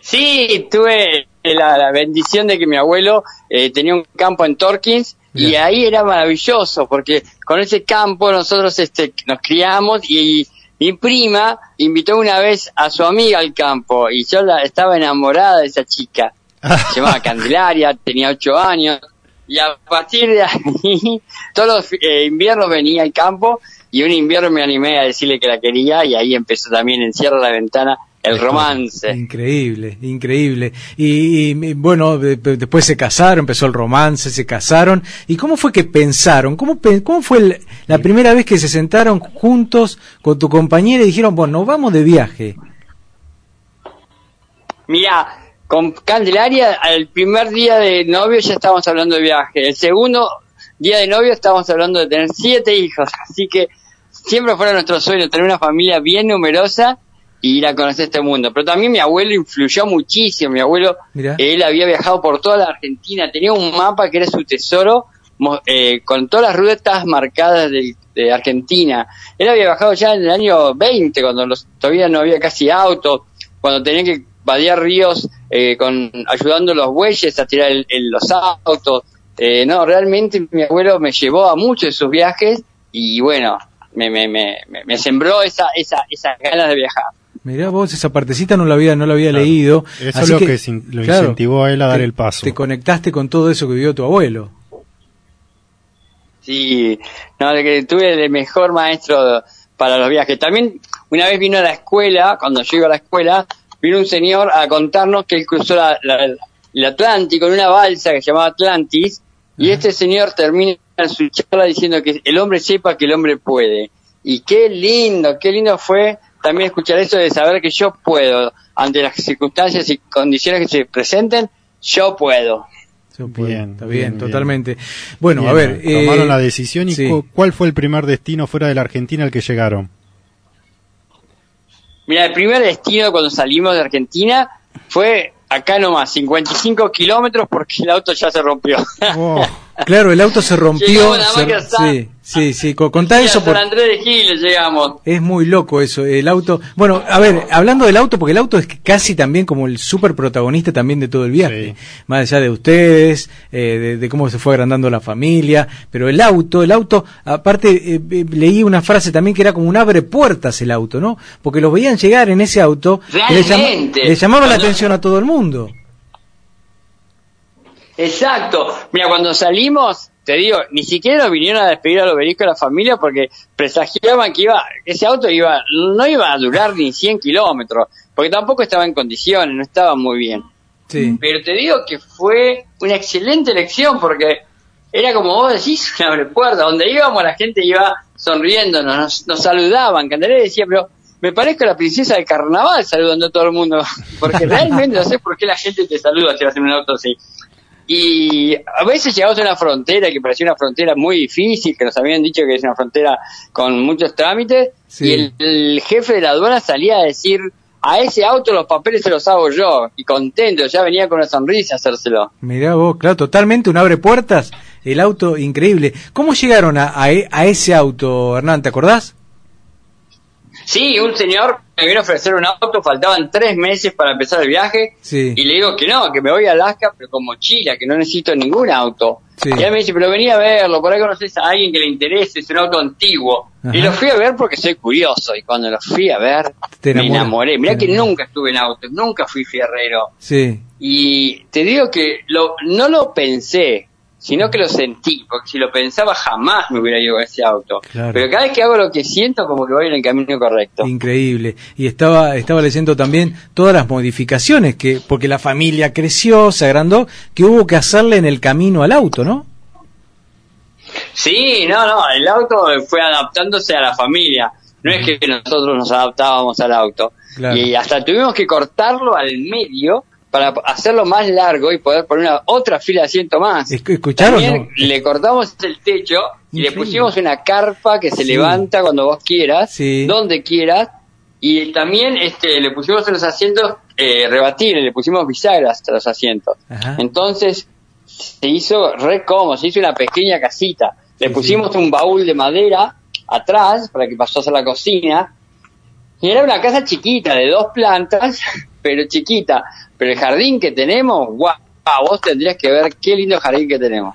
Sí, tuve la, la bendición de que mi abuelo eh, tenía un campo en Torkins y ahí era maravilloso porque con ese campo nosotros este, nos criamos y mi prima invitó una vez a su amiga al campo y yo la, estaba enamorada de esa chica. Se llamaba Candelaria, tenía ocho años y a partir de ahí todos los eh, inviernos venía al campo y un invierno me animé a decirle que la quería y ahí empezó también en Cierra la Ventana el romance. Increíble, increíble. Y, y, bueno, de- de- después se casaron, empezó el romance, se casaron. ¿Y cómo fue que pensaron? ¿Cómo, fue el- la primera vez que se sentaron juntos con tu compañera y dijeron, bueno, nos vamos de viaje? Mira, con Candelaria, el primer día de novio ya estábamos hablando de viaje. El segundo día de novio estábamos hablando de tener siete hijos. Así que siempre fuera nuestro sueño tener una familia bien numerosa y ir a conocer este mundo. Pero también mi abuelo influyó muchísimo. Mi abuelo, Mirá. él había viajado por toda la Argentina. Tenía un mapa que era su tesoro eh, con todas las rutas marcadas de Argentina. Él había viajado ya en el año 20, cuando los, todavía no había casi auto, cuando tenía que vadear ríos eh, con ayudando a los bueyes a tirar el- el- los autos. Eh, no, realmente mi abuelo me llevó a muchos de sus viajes y bueno, me, me, me, me- me sembró esa, esa, esas ganas de viajar. Mirá vos, esa partecita no la había, no la había Claro. leído. Eso Así es lo que lo incentivó a él a dar te- el paso. Te conectaste con todo eso que vivió tu abuelo. Sí, no, de que tuve el mejor maestro para los viajes. También una vez vino a la escuela, cuando yo iba a la escuela, vino un señor a contarnos que él cruzó la- la- el Atlántico en una balsa que se llamaba Atlantis, y este señor termina su charla diciendo que el hombre sepa que el hombre puede. Y qué lindo, qué lindo fue también escuchar eso de saber que yo puedo, ante las circunstancias y condiciones que se presenten, yo puedo. Yo puedo. Bien, Está bien, bien, bien. totalmente. Bueno, Bien, a ver. tomaron eh, la decisión y sí. cu- ¿cuál fue el primer destino fuera de la Argentina al que llegaron? Mira, el primer destino cuando salimos de Argentina fue acá nomás, 55 kilómetros porque el auto ya se rompió. Oh, Claro, el auto se rompió. Se- sí, sí, sí. co- Contá Sí, eso San por, Andrés de Giles llegamos. Es muy loco eso, el auto. Bueno, a ver, hablando del auto, porque el auto es casi también como el super protagonista también de todo el viaje. Más allá de ustedes, eh, de, de cómo se fue agrandando la familia, pero el auto, el auto, aparte eh, eh, leí una frase también que era como un abre puertas el auto, ¿no? Porque los veían llegar en ese auto y le, llama- Realmente. le llamaba la atención a todo el mundo. Exacto. Mira, cuando salimos, te digo, ni siquiera nos vinieron a despedir al obelisco de la familia porque presagiaban que iba, ese auto iba, no iba a durar ni 100 kilómetros, porque tampoco estaba en condiciones, no estaba muy bien. Sí. Pero te digo que fue una excelente elección porque era como vos decís, una abre puerta. Donde íbamos la gente iba sonriéndonos, nos, nos saludaban. Candelé decía, pero me parezco a la princesa del carnaval saludando a todo el mundo. Porque realmente no sé por qué la gente te saluda si vas en un auto así. Y a veces llegamos a una frontera que parecía una frontera muy difícil, que nos habían dicho que es una frontera con muchos trámites, Sí. y el, el jefe de la aduana salía a decir, a ese auto los papeles se los hago yo, y contento, ya venía con una sonrisa a hacérselo. Mirá vos, claro, totalmente un abre puertas, el auto increíble. ¿Cómo llegaron a, a e- a ese auto, Hernán? ¿Te acordás? Sí, un señor me vino a ofrecer un auto, faltaban tres meses para empezar el viaje, Sí. y le digo que no, que me voy a Alaska, pero con mochila, que no necesito ningún auto. Sí. Y él me dice, pero vení a verlo, por ahí conoces a alguien que le interese, es un auto antiguo. Ajá. Y lo fui a ver porque soy curioso, y cuando lo fui a ver, Te me enamoré. Mirá te que nunca estuve en autos, nunca fui fierrero. Sí. Y te digo que lo, no lo pensé, sino que lo sentí, porque si lo pensaba jamás me hubiera ido a ese auto. Claro. Pero cada vez que hago lo que siento, como que voy en el camino correcto. Increíble. Y estaba, estaba leyendo también todas las modificaciones que, porque la familia creció, se agrandó, que hubo que hacerle en el camino al auto, ¿no? Sí, no, no, el auto fue adaptándose a la familia. No es que nosotros nos adaptábamos al auto. Claro. Y hasta tuvimos que cortarlo al medio para hacerlo más largo y poder poner una, otra fila de asiento más. Esc- ¿Escucharon? También no? le cortamos el techo y le pusimos una carpa que se Sí. levanta cuando vos quieras, Sí. donde quieras. Y también este, le pusimos en los asientos eh, rebatibles, le pusimos bisagras a los asientos. Ajá. Entonces se hizo re cómodo, se hizo una pequeña casita. Le Sí, pusimos un baúl de madera atrás para que pasó a la cocina. Y era una casa chiquita, de dos plantas, pero chiquita. Pero el jardín que tenemos, guau, vos tendrías que ver qué lindo jardín que tenemos.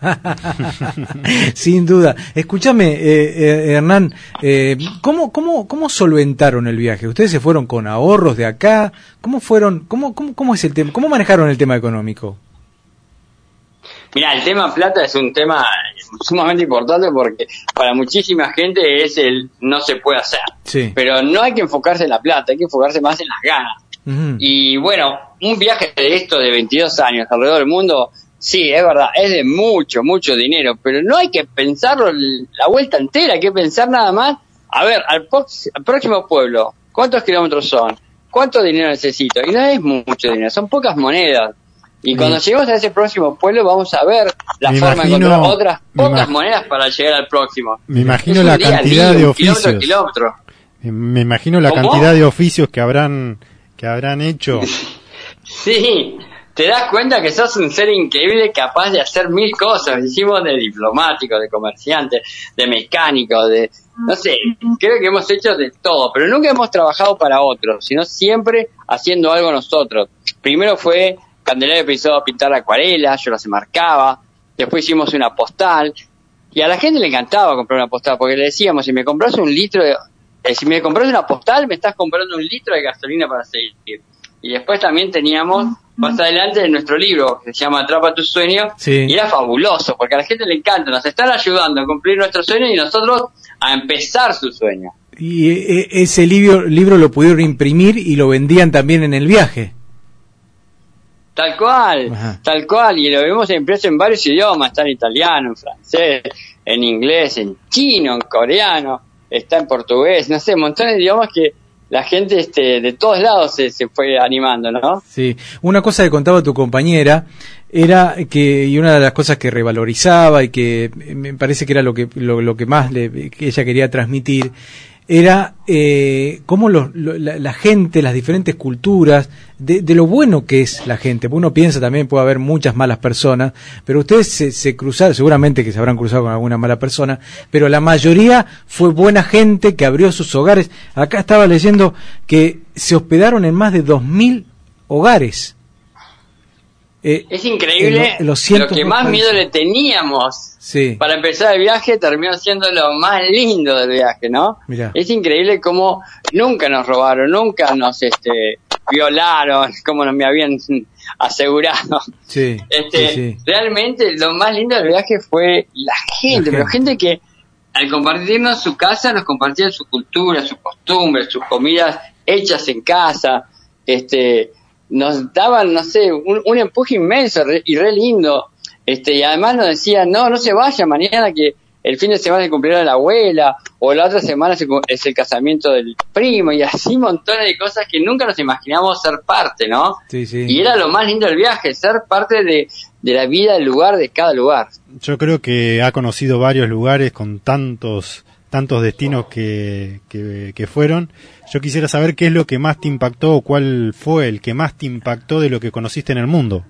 Sin duda. Escúchame, eh, eh, Hernán, eh, ¿cómo, cómo, ¿cómo solventaron el viaje? ¿Ustedes se fueron con ahorros de acá? ¿Cómo fueron? ¿Cómo, cómo, cómo es el tema? ¿Cómo manejaron el tema económico? Mira, el tema plata es un tema sumamente importante porque para muchísima gente es el no se puede hacer. Sí. Pero no hay que enfocarse en la plata, hay que enfocarse más en las ganas. Y bueno, un viaje de esto de 22 años alrededor del mundo, sí, es verdad, es de mucho, mucho dinero, pero no hay que pensarlo la vuelta entera, hay que pensar nada más, a ver, al, próximo pueblo, ¿cuántos kilómetros son? ¿Cuánto dinero necesito? Y no es mucho dinero, son pocas monedas. Y cuando lleguemos a ese próximo pueblo vamos a ver la forma de imagino- encontrar otras pocas monedas para llegar al próximo. Me imagino la cantidad día, de kilómetro oficios. kilómetro. Me imagino la ¿Cómo? cantidad de oficios que habrán que habrán hecho. Sí, te das cuenta que sos un ser increíble capaz de hacer mil cosas. Hicimos de diplomático, de comerciante, de mecánico, de... No sé, creo que hemos hecho de todo, pero nunca hemos trabajado para otros, sino siempre haciendo algo nosotros. Primero fue Candelaria empezó a pintar acuarela, yo las marcaba, después hicimos una postal, y a la gente le encantaba comprar una postal, porque le decíamos, si me compras un litro de... eh, si me compras una postal, me estás comprando un litro de gasolina para seguir. Y después también teníamos, más adelante, nuestro libro, que se llama Atrapa tu sueño, Sí. y era fabuloso, porque a la gente le encanta, nos están ayudando a cumplir nuestro sueño y nosotros a empezar su sueño. Y eh, ese libro, libro lo pudieron imprimir y lo vendían también en el viaje. Tal cual, Ajá. tal cual, y lo vemos impreso en varios idiomas, está en italiano, en francés, en inglés, en chino, en coreano, está en portugués, no sé, un montón de idiomas que la gente este, de todos lados se, se fue animando, ¿no? Sí, una cosa que contaba tu compañera era que, y una de las cosas que revalorizaba y que me parece que era lo que, lo, lo que más le, que ella quería transmitir, era eh, cómo los- lo- la, la gente, las diferentes culturas, de, de lo bueno que es la gente. Uno piensa también puede haber muchas malas personas, pero ustedes se, se cruzaron, seguramente que se habrán cruzado con alguna mala persona, pero la mayoría fue buena gente que abrió sus hogares. Acá estaba leyendo que se hospedaron en más de 2.000 hogares. Eh, Es increíble en lo- lo que más miedo le teníamos Sí, para empezar el viaje terminó siendo lo más lindo del viaje, ¿no? Mirá. Es increíble cómo nunca nos robaron, nunca nos este, violaron, como nos me habían asegurado. sí, Este, sí. Realmente lo más lindo del viaje fue la gente, La pero gente que al compartirnos su casa nos compartían su cultura, sus costumbres, sus comidas hechas en casa, este, nos daban, no sé, un, un empuje inmenso re- y re lindo, este, y además nos decían, no, no se vaya mañana que el fin de semana cumpleaños de la abuela, o la otra semana es el, cu- es el casamiento del primo, y así montones de cosas que nunca nos imaginamos ser parte, ¿no? Sí, sí. Y era lo más lindo del viaje, ser parte de, de la vida del lugar, de cada lugar. Yo creo que ha conocido varios lugares con tantos tantos destinos que, que, que fueron. Yo quisiera saber qué es lo que más te impactó o cuál fue el que más te impactó de lo que conociste en el mundo.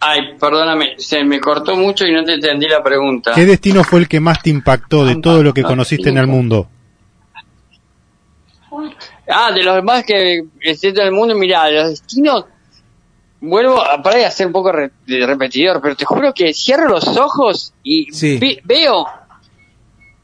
Ay, perdóname, se me cortó mucho y no te entendí la pregunta. ¿Qué destino fue el que más te impactó de todo lo que conociste en el mundo? Ah, de los más que existen en el mundo, mira, de los destinos, vuelvo a parar de hacer un poco re- de repetidor, pero te juro que cierro los ojos y Sí. ve- veo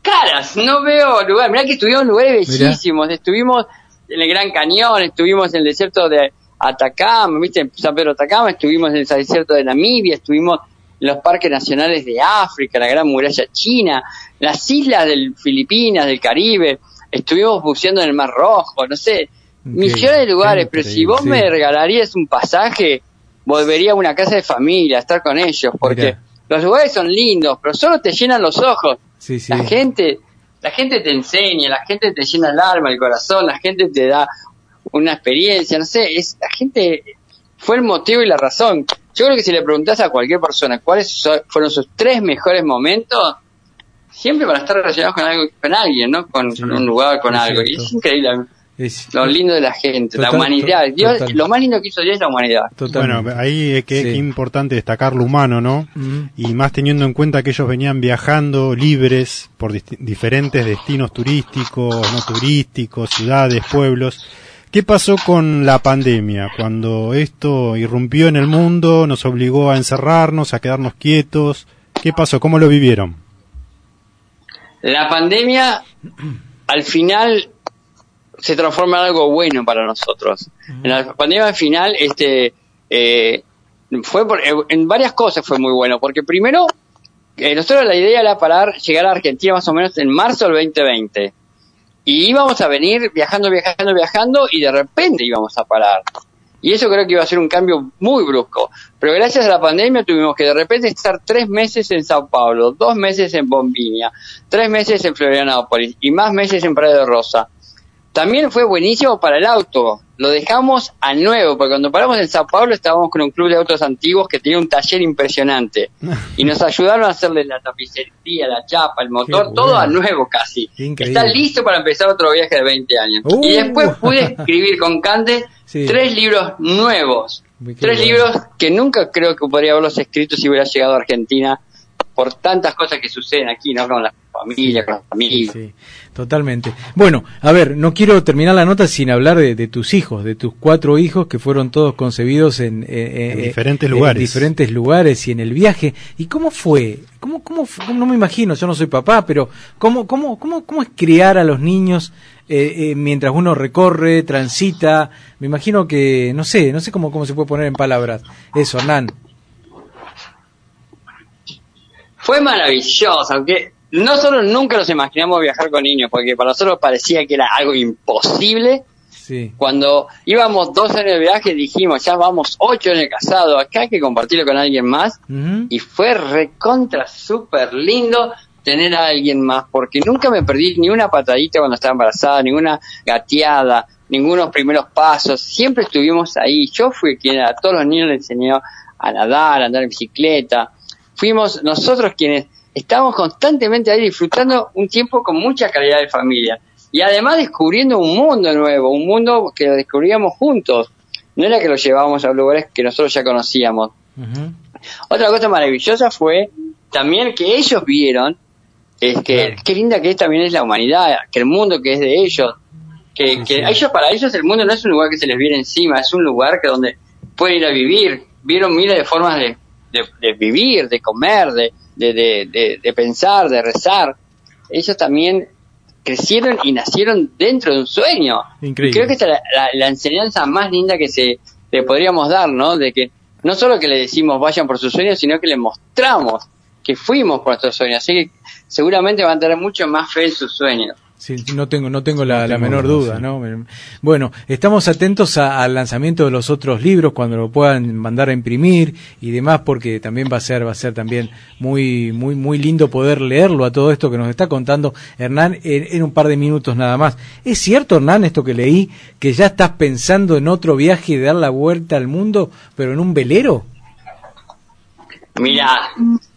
caras, no veo lugares. Mirá que estuvimos en lugares Mirá. bellísimos, estuvimos en el Gran Cañón, estuvimos en el desierto de Atacama, viste, en San Pedro Atacama, estuvimos en el desierto de Namibia, estuvimos en los parques nacionales de África, la Gran Muralla China, las islas del Filipinas, del Caribe, estuvimos buceando en el Mar Rojo, no sé, millones de lugares, pero si vos me regalarías un pasaje, volvería a una casa de familia, a estar con ellos, porque Mirá. los lugares son lindos, pero solo te llenan los ojos. Sí, sí. La gente, la gente te enseña, la gente te llena el alma, el corazón, la gente te da una experiencia, no sé, es la gente fue el motivo y la razón. Yo creo que si le preguntas a cualquier persona cuáles so- fueron sus tres mejores momentos, siempre van a estar relacionados con algo, con alguien, ¿no? Con, Sí, con un lugar, con algo. Y es increíble Es- lo lindo de la gente, la humanidad. to- Dios, total. lo más lindo que hizo Dios es la humanidad. Bueno, ahí es que Sí. es importante destacar lo humano, ¿no? Y más teniendo en cuenta que ellos venían viajando libres por diferentes destinos turísticos, no turísticos, ciudades, pueblos. ¿Qué pasó con la pandemia? Cuando esto irrumpió en el mundo, nos obligó a encerrarnos, a quedarnos quietos. ¿Qué pasó? ¿Cómo lo vivieron? La pandemia, al final, se transforma en algo bueno para nosotros. En la pandemia, al final, este, eh, fue por- eh, en varias cosas fue muy bueno, porque primero, eh, nosotros la idea era parar, llegar a Argentina más o menos en marzo del 2020. Y íbamos a venir viajando, viajando, viajando, y de repente íbamos a parar. Y eso creo que iba a ser un cambio muy brusco. Pero gracias a la pandemia tuvimos que de repente estar tres meses en Sao Paulo, dos meses en Bombiña, tres meses en Florianópolis y más meses en Praia de Rosa. También fue buenísimo para el auto. Lo dejamos a nuevo, porque cuando paramos en Sao Paulo estábamos con un club de autos antiguos que tenía un taller impresionante. Y nos ayudaron a hacerle la tapicería, la chapa, el motor, Qué todo a nuevo casi. Está listo para empezar otro viaje de 20 años. Uh. Y después pude escribir con Cande Sí. tres libros nuevos. Qué Tres bueno. libros que nunca creo que podría haberlos escrito si hubiera llegado a Argentina por tantas cosas que suceden aquí, ¿no? Con la familia, con los amigos. Sí, totalmente. Bueno, a ver, no quiero terminar la nota sin hablar de, de tus hijos, de tus cuatro hijos que fueron todos concebidos en, eh, En eh, diferentes en lugares. diferentes lugares y en el viaje. ¿Y cómo fue? ¿Cómo, cómo, no me imagino, yo no soy papá, pero ¿cómo, cómo, cómo, cómo es criar a los niños eh, eh, mientras uno recorre, transita? Me imagino que, no sé, no sé cómo, cómo se puede poner en palabras. Eso, Hernán. Fue maravilloso, aunque nosotros nunca nos imaginamos viajar con niños, porque para nosotros parecía que era algo imposible. Sí. Cuando íbamos dos años de viaje dijimos, ya vamos ocho años casados, acá hay que compartirlo con alguien más. Y fue recontra súper lindo tener a alguien más, porque nunca me perdí ni una patadita cuando estaba embarazada, ninguna gateada, ningunos primeros pasos, siempre estuvimos ahí. Yo fui quien a todos los niños les enseñó a nadar, a andar en bicicleta. Fuimos nosotros quienes estábamos constantemente ahí disfrutando un tiempo con mucha calidad de familia. Y además descubriendo un mundo nuevo, un mundo que lo descubríamos juntos. No era que lo llevábamos a lugares que nosotros ya conocíamos. Otra cosa maravillosa fue también que ellos vieron es que Claro. qué linda que es también es la humanidad, que el mundo que es de ellos, que, Sí, que sí. ellos para ellos el mundo no es un lugar que se les viene encima, es un lugar que donde pueden ir a vivir, vieron miles de formas de, de- de vivir, de comer, de, de, de, de- de pensar, de rezar. Ellos también crecieron y nacieron dentro de un sueño. Increíble. Y creo que esta es la, la- la enseñanza más linda que se le podríamos dar, ¿no? De que no solo que le decimos vayan por sus sueños, sino que le mostramos que fuimos por nuestros sueños. Así que seguramente van a tener mucho más fe en sus sueños. Sí, no tengo, no tengo la, No la tengo menor duda, duda, sí. ¿no? Bueno, estamos atentos a- al lanzamiento de los otros libros cuando lo puedan mandar a imprimir y demás, porque también va a ser, va a ser también muy, muy, muy lindo poder leerlo a todo esto que nos está contando Hernán en, en un par de minutos nada más. ¿Es cierto, Hernán, esto que leí, que ya estás pensando en otro viaje de dar la vuelta al mundo, pero en un velero? Mira,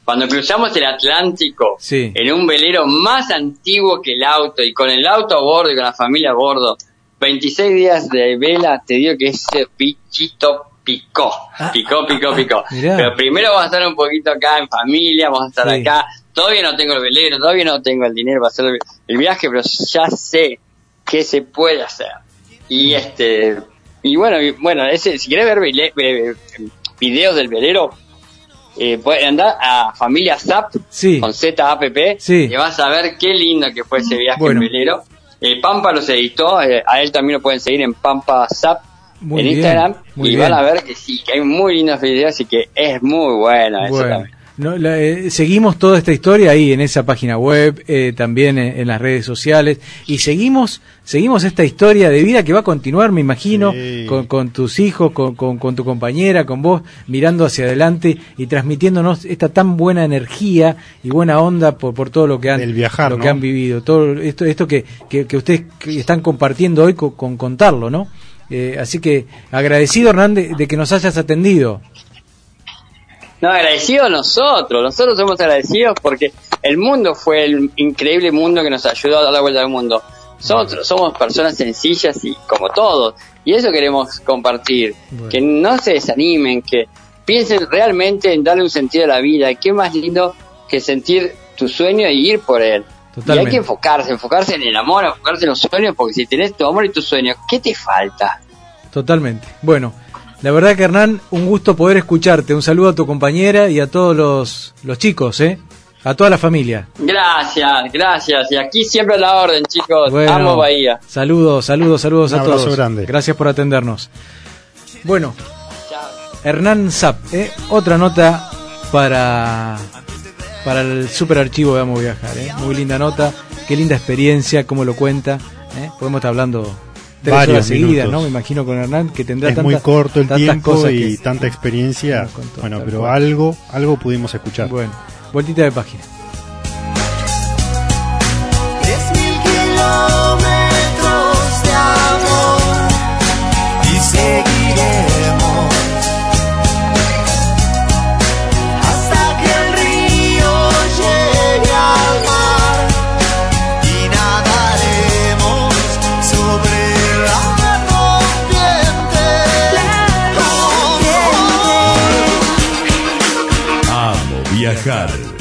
cuando cruzamos el Atlántico Sí. en un velero más antiguo que el auto y con el auto a bordo y con la familia a bordo, 26 días de vela, te digo que ese bichito picó, picó, picó, picó. mirá. Pero primero vamos a estar un poquito acá en familia, vamos a estar Sí. acá. Todavía no tengo el velero, todavía no tengo el dinero para hacer el, viaje, pero ya sé que se puede hacer. Y este, y bueno, y bueno, ese, si querés ver videos del velero, eh, pueden andar a Familia Zap Sí. con Z-A-P-P Sí. y vas a ver qué lindo que fue ese viaje Bueno. en velero. Eh, Pampa los editó, eh, a él también lo pueden seguir en Pampa Zap Muy en bien, Instagram y bien. van a ver que sí, que hay muy lindos videos y que es muy bueno eso también. No, la- eh, seguimos toda esta historia ahí en esa página web, eh, también en, en las redes sociales y seguimos seguimos esta historia de vida que va a continuar, me imagino, Sí. con, con tus hijos, con, con- con tu compañera, con vos, mirando hacia adelante y transmitiéndonos esta tan buena energía y buena onda por, por todo lo que han Del viajar, lo ¿no? que han vivido, todo esto esto que, que, que ustedes están compartiendo hoy con, con contarlo, ¿no? Eh, así que agradecido Hernán de- de que nos hayas atendido. No, agradecidos nosotros, nosotros somos agradecidos porque el mundo fue el increíble mundo que nos ayudó a dar la vuelta al mundo. Nosotros somos personas sencillas y como todos, y eso queremos compartir, Bueno. que no se desanimen, que piensen realmente en darle un sentido a la vida, y qué más lindo que sentir tu sueño y ir por él. Y Totalmente. hay que enfocarse, enfocarse en el amor, enfocarse en los sueños, porque si tenés tu amor y tus sueños, ¿qué te falta? Totalmente. Bueno, la verdad que Hernán, un gusto poder escucharte. Un saludo a tu compañera y a todos los, los chicos, ¿eh? A toda la familia. Gracias, gracias, y aquí siempre a la orden, chicos. Bueno, Amo Bahía. Saludos, saludos, saludos Un a abrazo todos. grande. Gracias por atendernos. Bueno, Chao. Hernán Zap, ¿eh? otra nota para, para el super archivo de Amo Viajar. ¿eh? Muy linda nota, qué linda experiencia, cómo lo cuenta. ¿eh? Podemos estar hablando tres Varios horas seguidas, minutos. ¿no? Me imagino con Hernán que tendrá es tantas, muy corto el tiempo y que- tanta experiencia. Contó, Bueno, pero cual. algo, algo pudimos escuchar. Bueno, vueltita de página.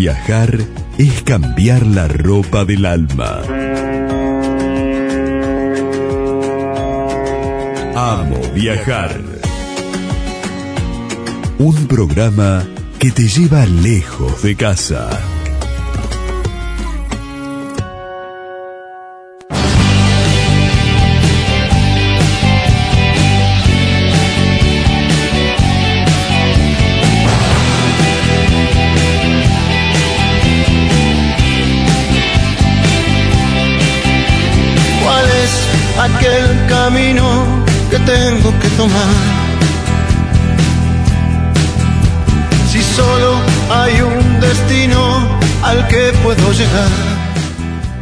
Viajar es cambiar la ropa del alma. Amo viajar. Un programa que te lleva lejos de casa.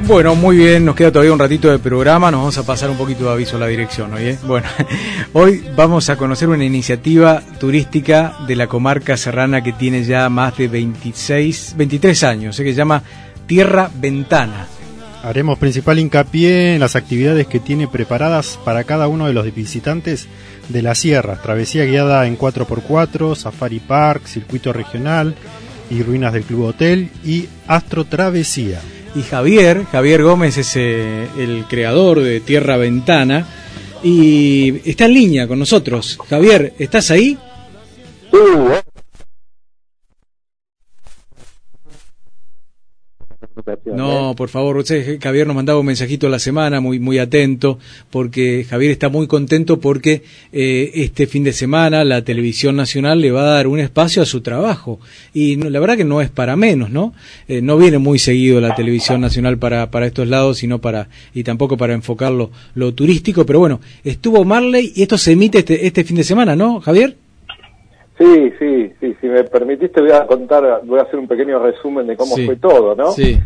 Bueno, muy bien, nos queda todavía un ratito de programa, nos vamos a pasar un poquito de aviso a la dirección hoy. Bueno, hoy vamos a conocer una iniciativa turística de la comarca serrana que tiene ya más de 26, 23 años, ¿eh? que se llama Tierra Ventana. Haremos principal hincapié en las actividades que tiene preparadas para cada uno de los visitantes de la sierra. Travesía guiada en 4x4, Safari Park, circuito regional y ruinas del Club Hotel y Astro Travesía. Y Javier, Javier Gómez es eh, el creador de Tierra Ventana y está en línea con nosotros. Javier, ¿estás ahí? No, por favor, usted, Javier nos mandaba un mensajito a la semana, muy muy atento, porque Javier está muy contento porque eh, este fin de semana la televisión nacional le va a dar un espacio a su trabajo y no- la verdad que no es para menos, ¿no? Eh, no viene muy seguido la televisión nacional para para estos lados, sino para y tampoco para enfocarlo lo turístico, pero bueno, estuvo Marley y esto se emite este este fin de semana, ¿no, Javier? Sí, sí, sí, si me permitiste voy a contar, voy a hacer un pequeño resumen de cómo Sí. fue todo, ¿no? Sí.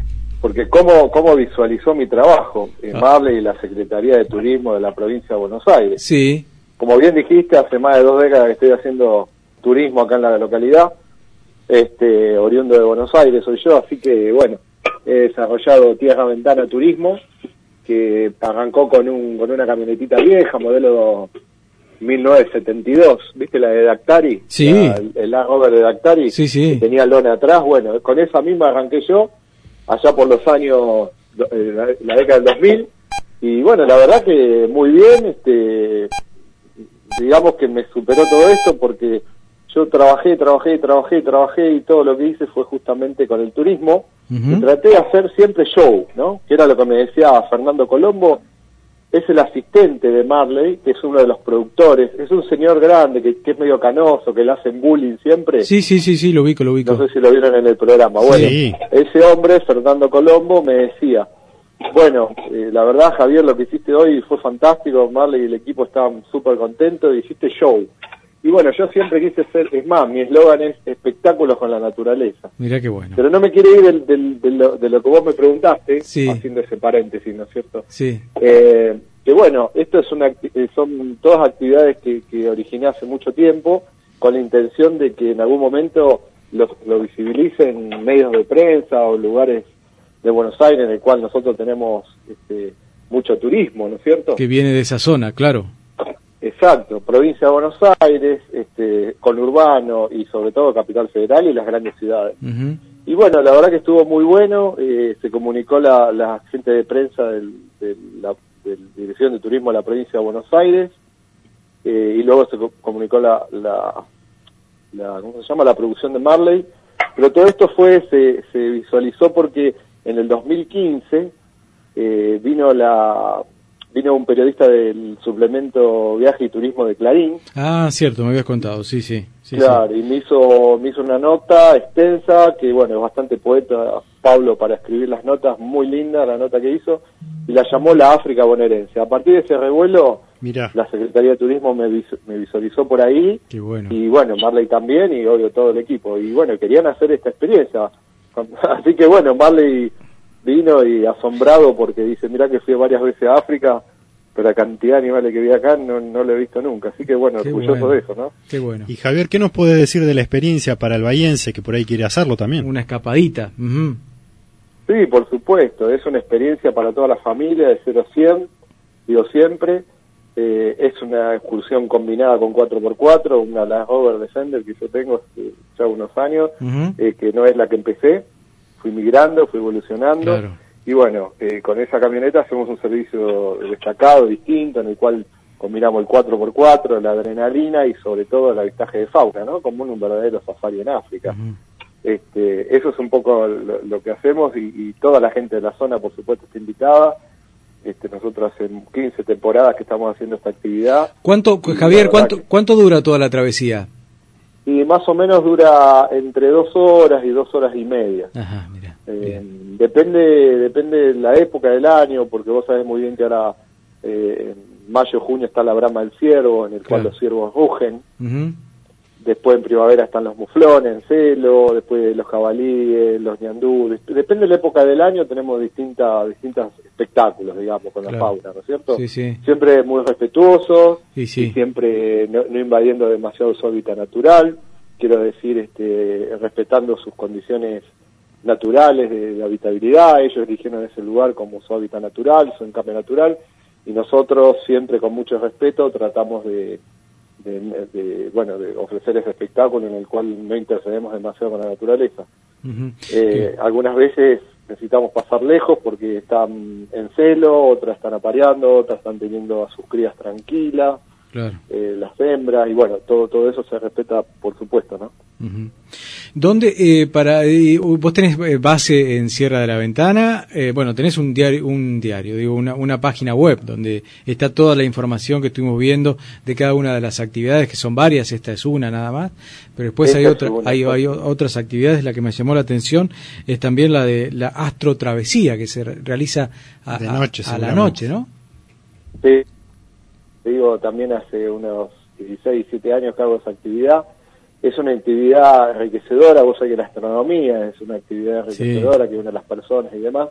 Porque cómo, cómo visualizó mi trabajo en Ah. Marley y la Secretaría de Turismo de la provincia de Buenos Aires. Sí. Como bien dijiste, hace más de dos décadas que estoy haciendo turismo acá en la localidad, este, oriundo de Buenos Aires soy yo, así que bueno, he desarrollado Tierra Ventana Turismo, que arrancó con, un, con una camionetita vieja, modelo 1972, ¿viste la de Dactari? Sí. La- el, el Land Rover de Dactari, Sí, sí. que tenía lona atrás, bueno, con esa misma arranqué yo, allá por los años, eh, la, la década del 2000, y bueno, la verdad que muy bien, este, digamos que me superó todo esto porque yo trabajé, trabajé, trabajé, trabajé y todo lo que hice fue justamente con el turismo. Y traté de hacer siempre show, ¿no? Que era lo que me decía Fernando Colombo, es el asistente de Marley, que es uno de los productores, es un señor grande que, que es medio canoso, que le hacen bullying siempre. Sí, sí, sí, sí, lo ubico, lo ubico. No sé si lo vieron en el programa. Bueno, Sí. ese hombre, Fernando Colombo, me decía, bueno, eh, la verdad, Javier, lo que hiciste hoy fue fantástico, Marley y el equipo estaban súper contentos, hiciste show. Y bueno, yo siempre quise ser, es más, mi eslogan es espectáculos con la naturaleza. Mirá qué bueno. Pero no me quiero ir del, del- de, lo, de lo que vos me preguntaste, Sí. haciendo ese paréntesis, ¿no es cierto? Sí. Eh, que bueno, esto es una, eh, son todas actividades que, que originé hace mucho tiempo con la intención de que en algún momento lo, lo visibilicen medios de prensa o lugares de Buenos Aires en el cual nosotros tenemos este, mucho turismo, ¿no es cierto? Que viene de esa zona, claro. Exacto, provincia de Buenos Aires, este, conurbano y sobre todo Capital Federal y las grandes ciudades. Y bueno, la verdad que estuvo muy bueno, eh, se comunicó la, la gente de prensa del, de la Dirección de Turismo de la provincia de Buenos Aires, eh, y luego se co- comunicó la, la, la, ¿cómo se llama? La producción de Marley, pero todo esto fue, se, se visualizó porque en el 2015 eh, vino la vino un periodista del suplemento Viaje y Turismo de Clarín, Ah, cierto, me habías contado, sí, sí. sí, claro, y me hizo, me hizo una nota extensa, que bueno, es bastante poeta Pablo para escribir las notas, muy linda la nota que hizo, y la llamó la África bonaerense. A partir de ese revuelo, Mira, la Secretaría de Turismo me, vis- me visualizó por ahí, Qué bueno. y bueno, Marley también, y obvio todo el equipo, y bueno, querían hacer esta experiencia. Así que bueno, Marley vino y asombrado porque dice, mira que fui varias veces a África, pero la cantidad de animales que vi acá no, no lo he visto nunca. Así que bueno, Qué orgulloso bueno. de eso, ¿no? Qué bueno. y Javier, ¿qué nos puede decir de la experiencia para el bahiense que por ahí quiere hacerlo también? Una escapadita. ujú. Sí, por supuesto, es una experiencia para toda la familia de 0 a 100, digo siempre. Eh, es una excursión combinada con 4x4, una Land Rover Defender que yo tengo hace ya unos años, eh, que no es la que empecé. Fui migrando, fui evolucionando. Claro. Y bueno, eh, con esa camioneta hacemos un servicio destacado, distinto, en el cual combinamos el 4x4, la adrenalina y sobre todo el avistaje de fauna, ¿no? Como un verdadero safari en África. Este, eso es un poco lo, lo que hacemos y, y toda la gente de la zona, por supuesto, está invitada. Este, nosotros hace 15 temporadas que estamos haciendo esta actividad. ¿Cuánto, Javier, cuánto, que- cuánto dura toda la travesía? Y más o menos dura entre dos horas y dos horas y media. Ajá, mira. Eh, depende depende de la época del año, porque vos sabés muy bien que ahora eh, en mayo, junio está la brama del ciervo, en el cual los ciervos rugen. Después en primavera están los muflones, en celo, después los jabalíes, los ñandú. Dep- Depende de la época del año, tenemos distintas distintos espectáculos, digamos, con la fauna, ¿no es cierto? Sí, sí. Siempre muy respetuosos Y sí. y siempre no, no invadiendo demasiado su hábitat natural, quiero decir, este, respetando sus condiciones naturales de, de habitabilidad, ellos eligieron ese lugar como su hábitat natural, su encampe natural, y nosotros siempre con mucho respeto tratamos de, de- de, bueno, de ofrecer ese espectáculo en el cual no intercedemos demasiado con la naturaleza. Eh, algunas veces necesitamos pasar lejos porque están en celo, otras están apareando, otras están teniendo a sus crías tranquilas, Claro. eh, las hembras, y bueno, todo, todo eso se respeta, por supuesto, ¿no? Ujú. ¿Dónde, eh, para, eh, vos tenés eh, base en Sierra de la Ventana? Eh, bueno, tenés un diario, un diario, digo, una, una página web donde está toda la información que estuvimos viendo de cada una de las actividades, que son varias, esta es una nada más, pero después Esta hay, otra, hay, hay otras actividades, la que me llamó la atención es también la de la astrotravesía, que se re- realiza a, De a- noche, a la noche, ¿no? Sí. Te digo, también hace unos 16, 17 años que hago esa actividad. Es una actividad enriquecedora, vos sabés que la astronomía es una actividad enriquecedora que une a las personas y demás.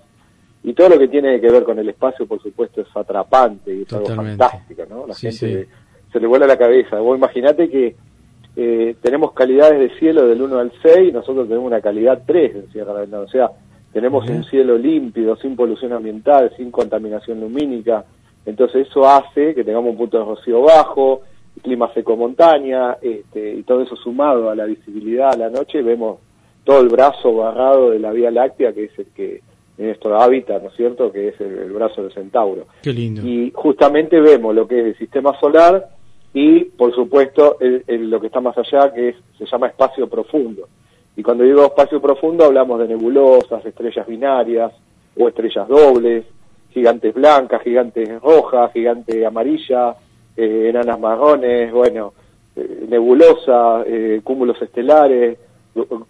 Y todo lo que tiene que ver con el espacio, por supuesto, es atrapante y es algo fantástico, ¿no? La Sí, gente sí. se le vuela la cabeza. Vos imaginate que eh, tenemos calidades de cielo del 1 al 6 y nosotros tenemos una calidad 3 en Sierra Ventana. O sea, tenemos Bien. un cielo límpido, sin polución ambiental, sin contaminación lumínica. Entonces eso hace que tengamos un punto de rocío bajo, clima seco montaña, este, y todo eso sumado a la visibilidad a la noche, vemos todo el brazo barrado de la Vía Láctea, que es el que en nuestro hábitat, ¿no es cierto?, que es el, el brazo del centauro. Qué lindo. Y justamente vemos lo que es el sistema solar y, por supuesto, el- el- lo que está más allá, que es, se llama espacio profundo. Y cuando digo espacio profundo hablamos de nebulosas, estrellas binarias o estrellas dobles, gigantes blancas, gigantes rojas, gigante amarilla, eh, enanas marrones, bueno, eh, nebulosas, eh, cúmulos estelares,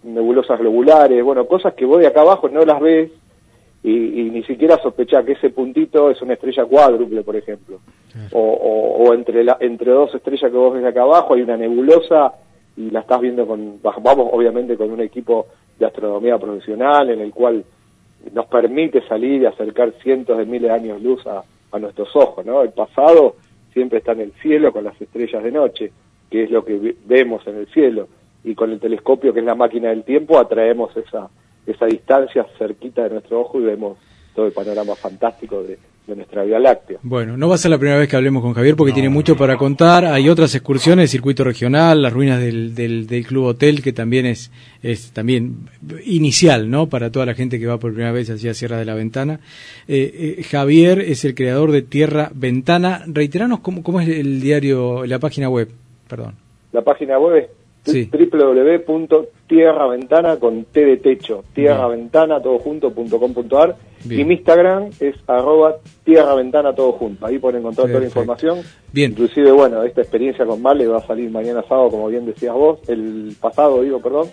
nebulosas globulares, bueno, cosas que vos de acá abajo no las ves y, y ni siquiera sospechar que ese puntito es una estrella cuádruple, por ejemplo. O, o- o entre, la, entre dos estrellas que vos ves acá abajo hay una nebulosa y la estás viendo con, vamos obviamente con un equipo de astronomía profesional en el cual nos permite salir y acercar cientos de miles de años luz a, a nuestros ojos, ¿no? El pasado siempre está en el cielo con las estrellas de noche, que es lo que ve- vemos en el cielo, y con el telescopio, que es la máquina del tiempo, atraemos esa, esa distancia cerquita de nuestro ojo y vemos todo el panorama fantástico de, de nuestra Vía Láctea. Bueno, no va a ser la primera vez que hablemos con Javier porque tiene mucho para contar. Hay otras excursiones, circuito regional, las ruinas del, del, del Club Hotel, que también es, es también inicial, ¿no? Para toda la gente que va por primera vez hacia Sierra de la Ventana. Eh, eh, Javier es el creador de Tierra Ventana. Reiteranos cómo, cómo es el diario, la página web, perdón. La página web es Sí. www.tierraventana con T de techo, tierraventana todo junto punto com punto ar, Bien. y mi Instagram es arroba tierraventana todo junto, ahí pueden encontrar toda la información. Bien. Inclusive, bueno, esta experiencia con Marley va a salir mañana sábado, como bien decías vos, el pasado, digo, perdón,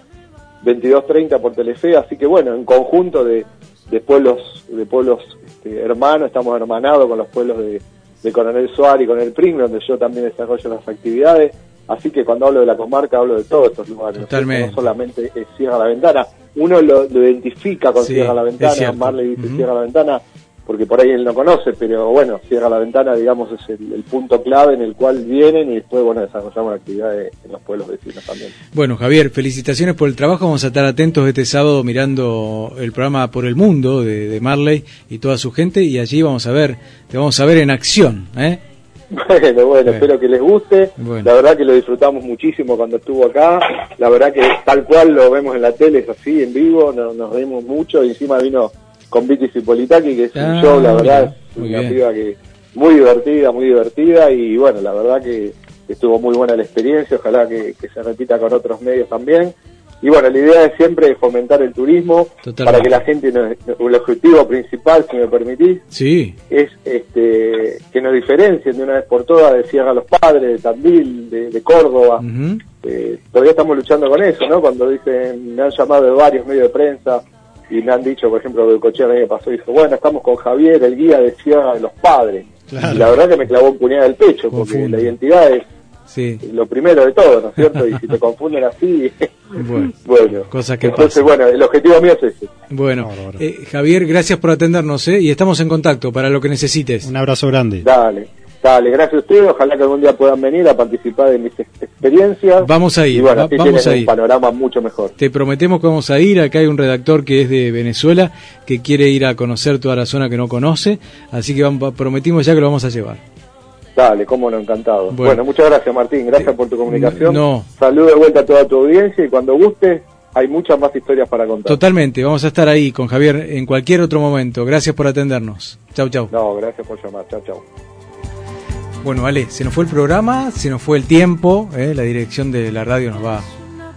22.30 por Telefe, así que bueno, en conjunto de, de pueblos, de pueblos este, hermanos, estamos hermanados con los pueblos de, de Coronel Suárez y Coronel Pring, donde yo también desarrollo las actividades, así que cuando hablo de la comarca hablo de todos estos lugares. Totalmente. no solamente es Sierra la Ventana, uno lo, lo identifica con Sí, Sierra la Ventana. Marley dice Ujú. Sierra la Ventana, porque por ahí él no conoce, pero bueno, Sierra la Ventana, digamos, es el, el punto clave en el cual vienen y después, bueno, desarrollamos actividades en los pueblos vecinos también. Bueno, Javier, felicitaciones por el trabajo. Vamos a estar atentos este sábado mirando el programa Por el Mundo de, de Marley y toda su gente y allí vamos a ver, te vamos a ver en acción, ¿eh? Bueno, bueno, espero que les guste. Bueno. La verdad que lo disfrutamos muchísimo cuando estuvo acá. La verdad que tal cual lo vemos en la tele, es así, en vivo, no- nos reímos mucho. Y encima vino con Vitis y Politaki, que es Ah, un show, la verdad, muy una bien. piba que muy divertida, muy divertida. Y bueno, la verdad que estuvo muy buena la experiencia. Ojalá que, que se repita con otros medios también. Y bueno, la idea es siempre fomentar el turismo Totalmente. para que la gente, nos- el objetivo principal, si me permitís, Sí, es este que nos diferencien de una vez por todas de Sierra Los Padres, de Tandil, de, de Córdoba. Eh, todavía estamos luchando con eso, ¿no? Cuando dicen, me han llamado de varios medios de prensa y me han dicho, por ejemplo, que Cochea el año pasó, dijo, bueno, estamos con Javier, el guía de Sierra de Los Padres. Claro. Y la verdad que me clavó un puñal del pecho, porque la identidad es sí. lo primero de todo, ¿no es cierto? Y si te confunden así, Bueno, bueno. Cosas que Entonces, bueno, el objetivo mío es ese. bueno. Eh, Javier, gracias por atendernos, ¿eh? Y estamos en contacto para lo que necesites. Un abrazo grande. Dale, dale, gracias a ustedes. Ojalá que algún día puedan venir a participar de mis ex- experiencias. Vamos a ir, Y bueno, va- así vamos a ir. un panorama mucho mejor. Te prometemos que vamos a ir. Acá hay un redactor que es de Venezuela que quiere ir a conocer toda la zona que no conoce. Así que vamos- prometimos ya que lo vamos a llevar. Dale, cómo no, encantado. Bueno. Bueno, muchas gracias Martín, gracias por tu comunicación. no. Saludo de vuelta a toda tu audiencia y cuando guste hay muchas más historias para contar. Totalmente, vamos a estar ahí con Javier en cualquier otro momento. Gracias por atendernos. Chau, chau. No, gracias por llamar. Chao, chao. Bueno, vale, se nos fue el programa, se nos fue el tiempo, ¿eh? la dirección de la radio nos va,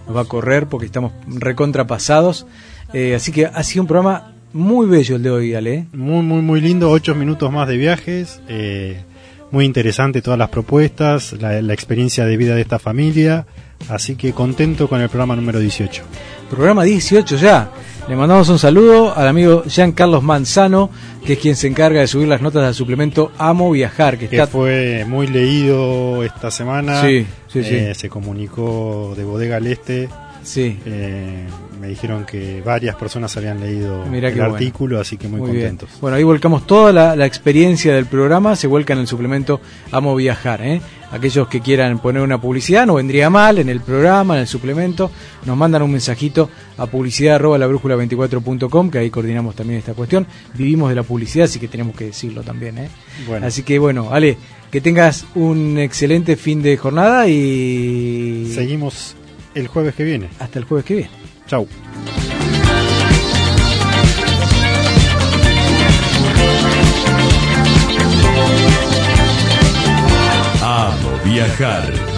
nos va a correr porque estamos recontrapasados. Eh, así que ha sido un programa muy bello el de hoy, Ale. ¿eh? Muy, muy, muy lindo. Ocho minutos más de viajes. eh, muy interesante todas las propuestas, la, la experiencia de vida de esta familia. Así que contento con el programa número 18. Programa 18 ya. Le mandamos un saludo al amigo Jean Carlos Manzano, que es quien se encarga de subir las notas al suplemento Amo Viajar, que Que está fue muy leído esta semana. Sí, sí, sí. Eh, Se comunicó de Bodega al Este. Sí. Eh, me dijeron que varias personas habían leído Mirá el bueno. artículo, así que muy, Muy bien. contentos. Bueno, ahí volcamos toda la, la experiencia del programa, se vuelca en el suplemento Amo Viajar. ¿eh? Aquellos que quieran poner una publicidad, no vendría mal en el programa, en el suplemento, nos mandan un mensajito a publicidad arroba la brújula 24.com, que ahí coordinamos también esta cuestión. Vivimos de la publicidad, así que tenemos que decirlo también. ¿eh? Bueno. Así que bueno, Ale, que tengas un excelente fin de jornada y Seguimos el jueves que viene. hasta el jueves que viene. Chau. Amo viajar.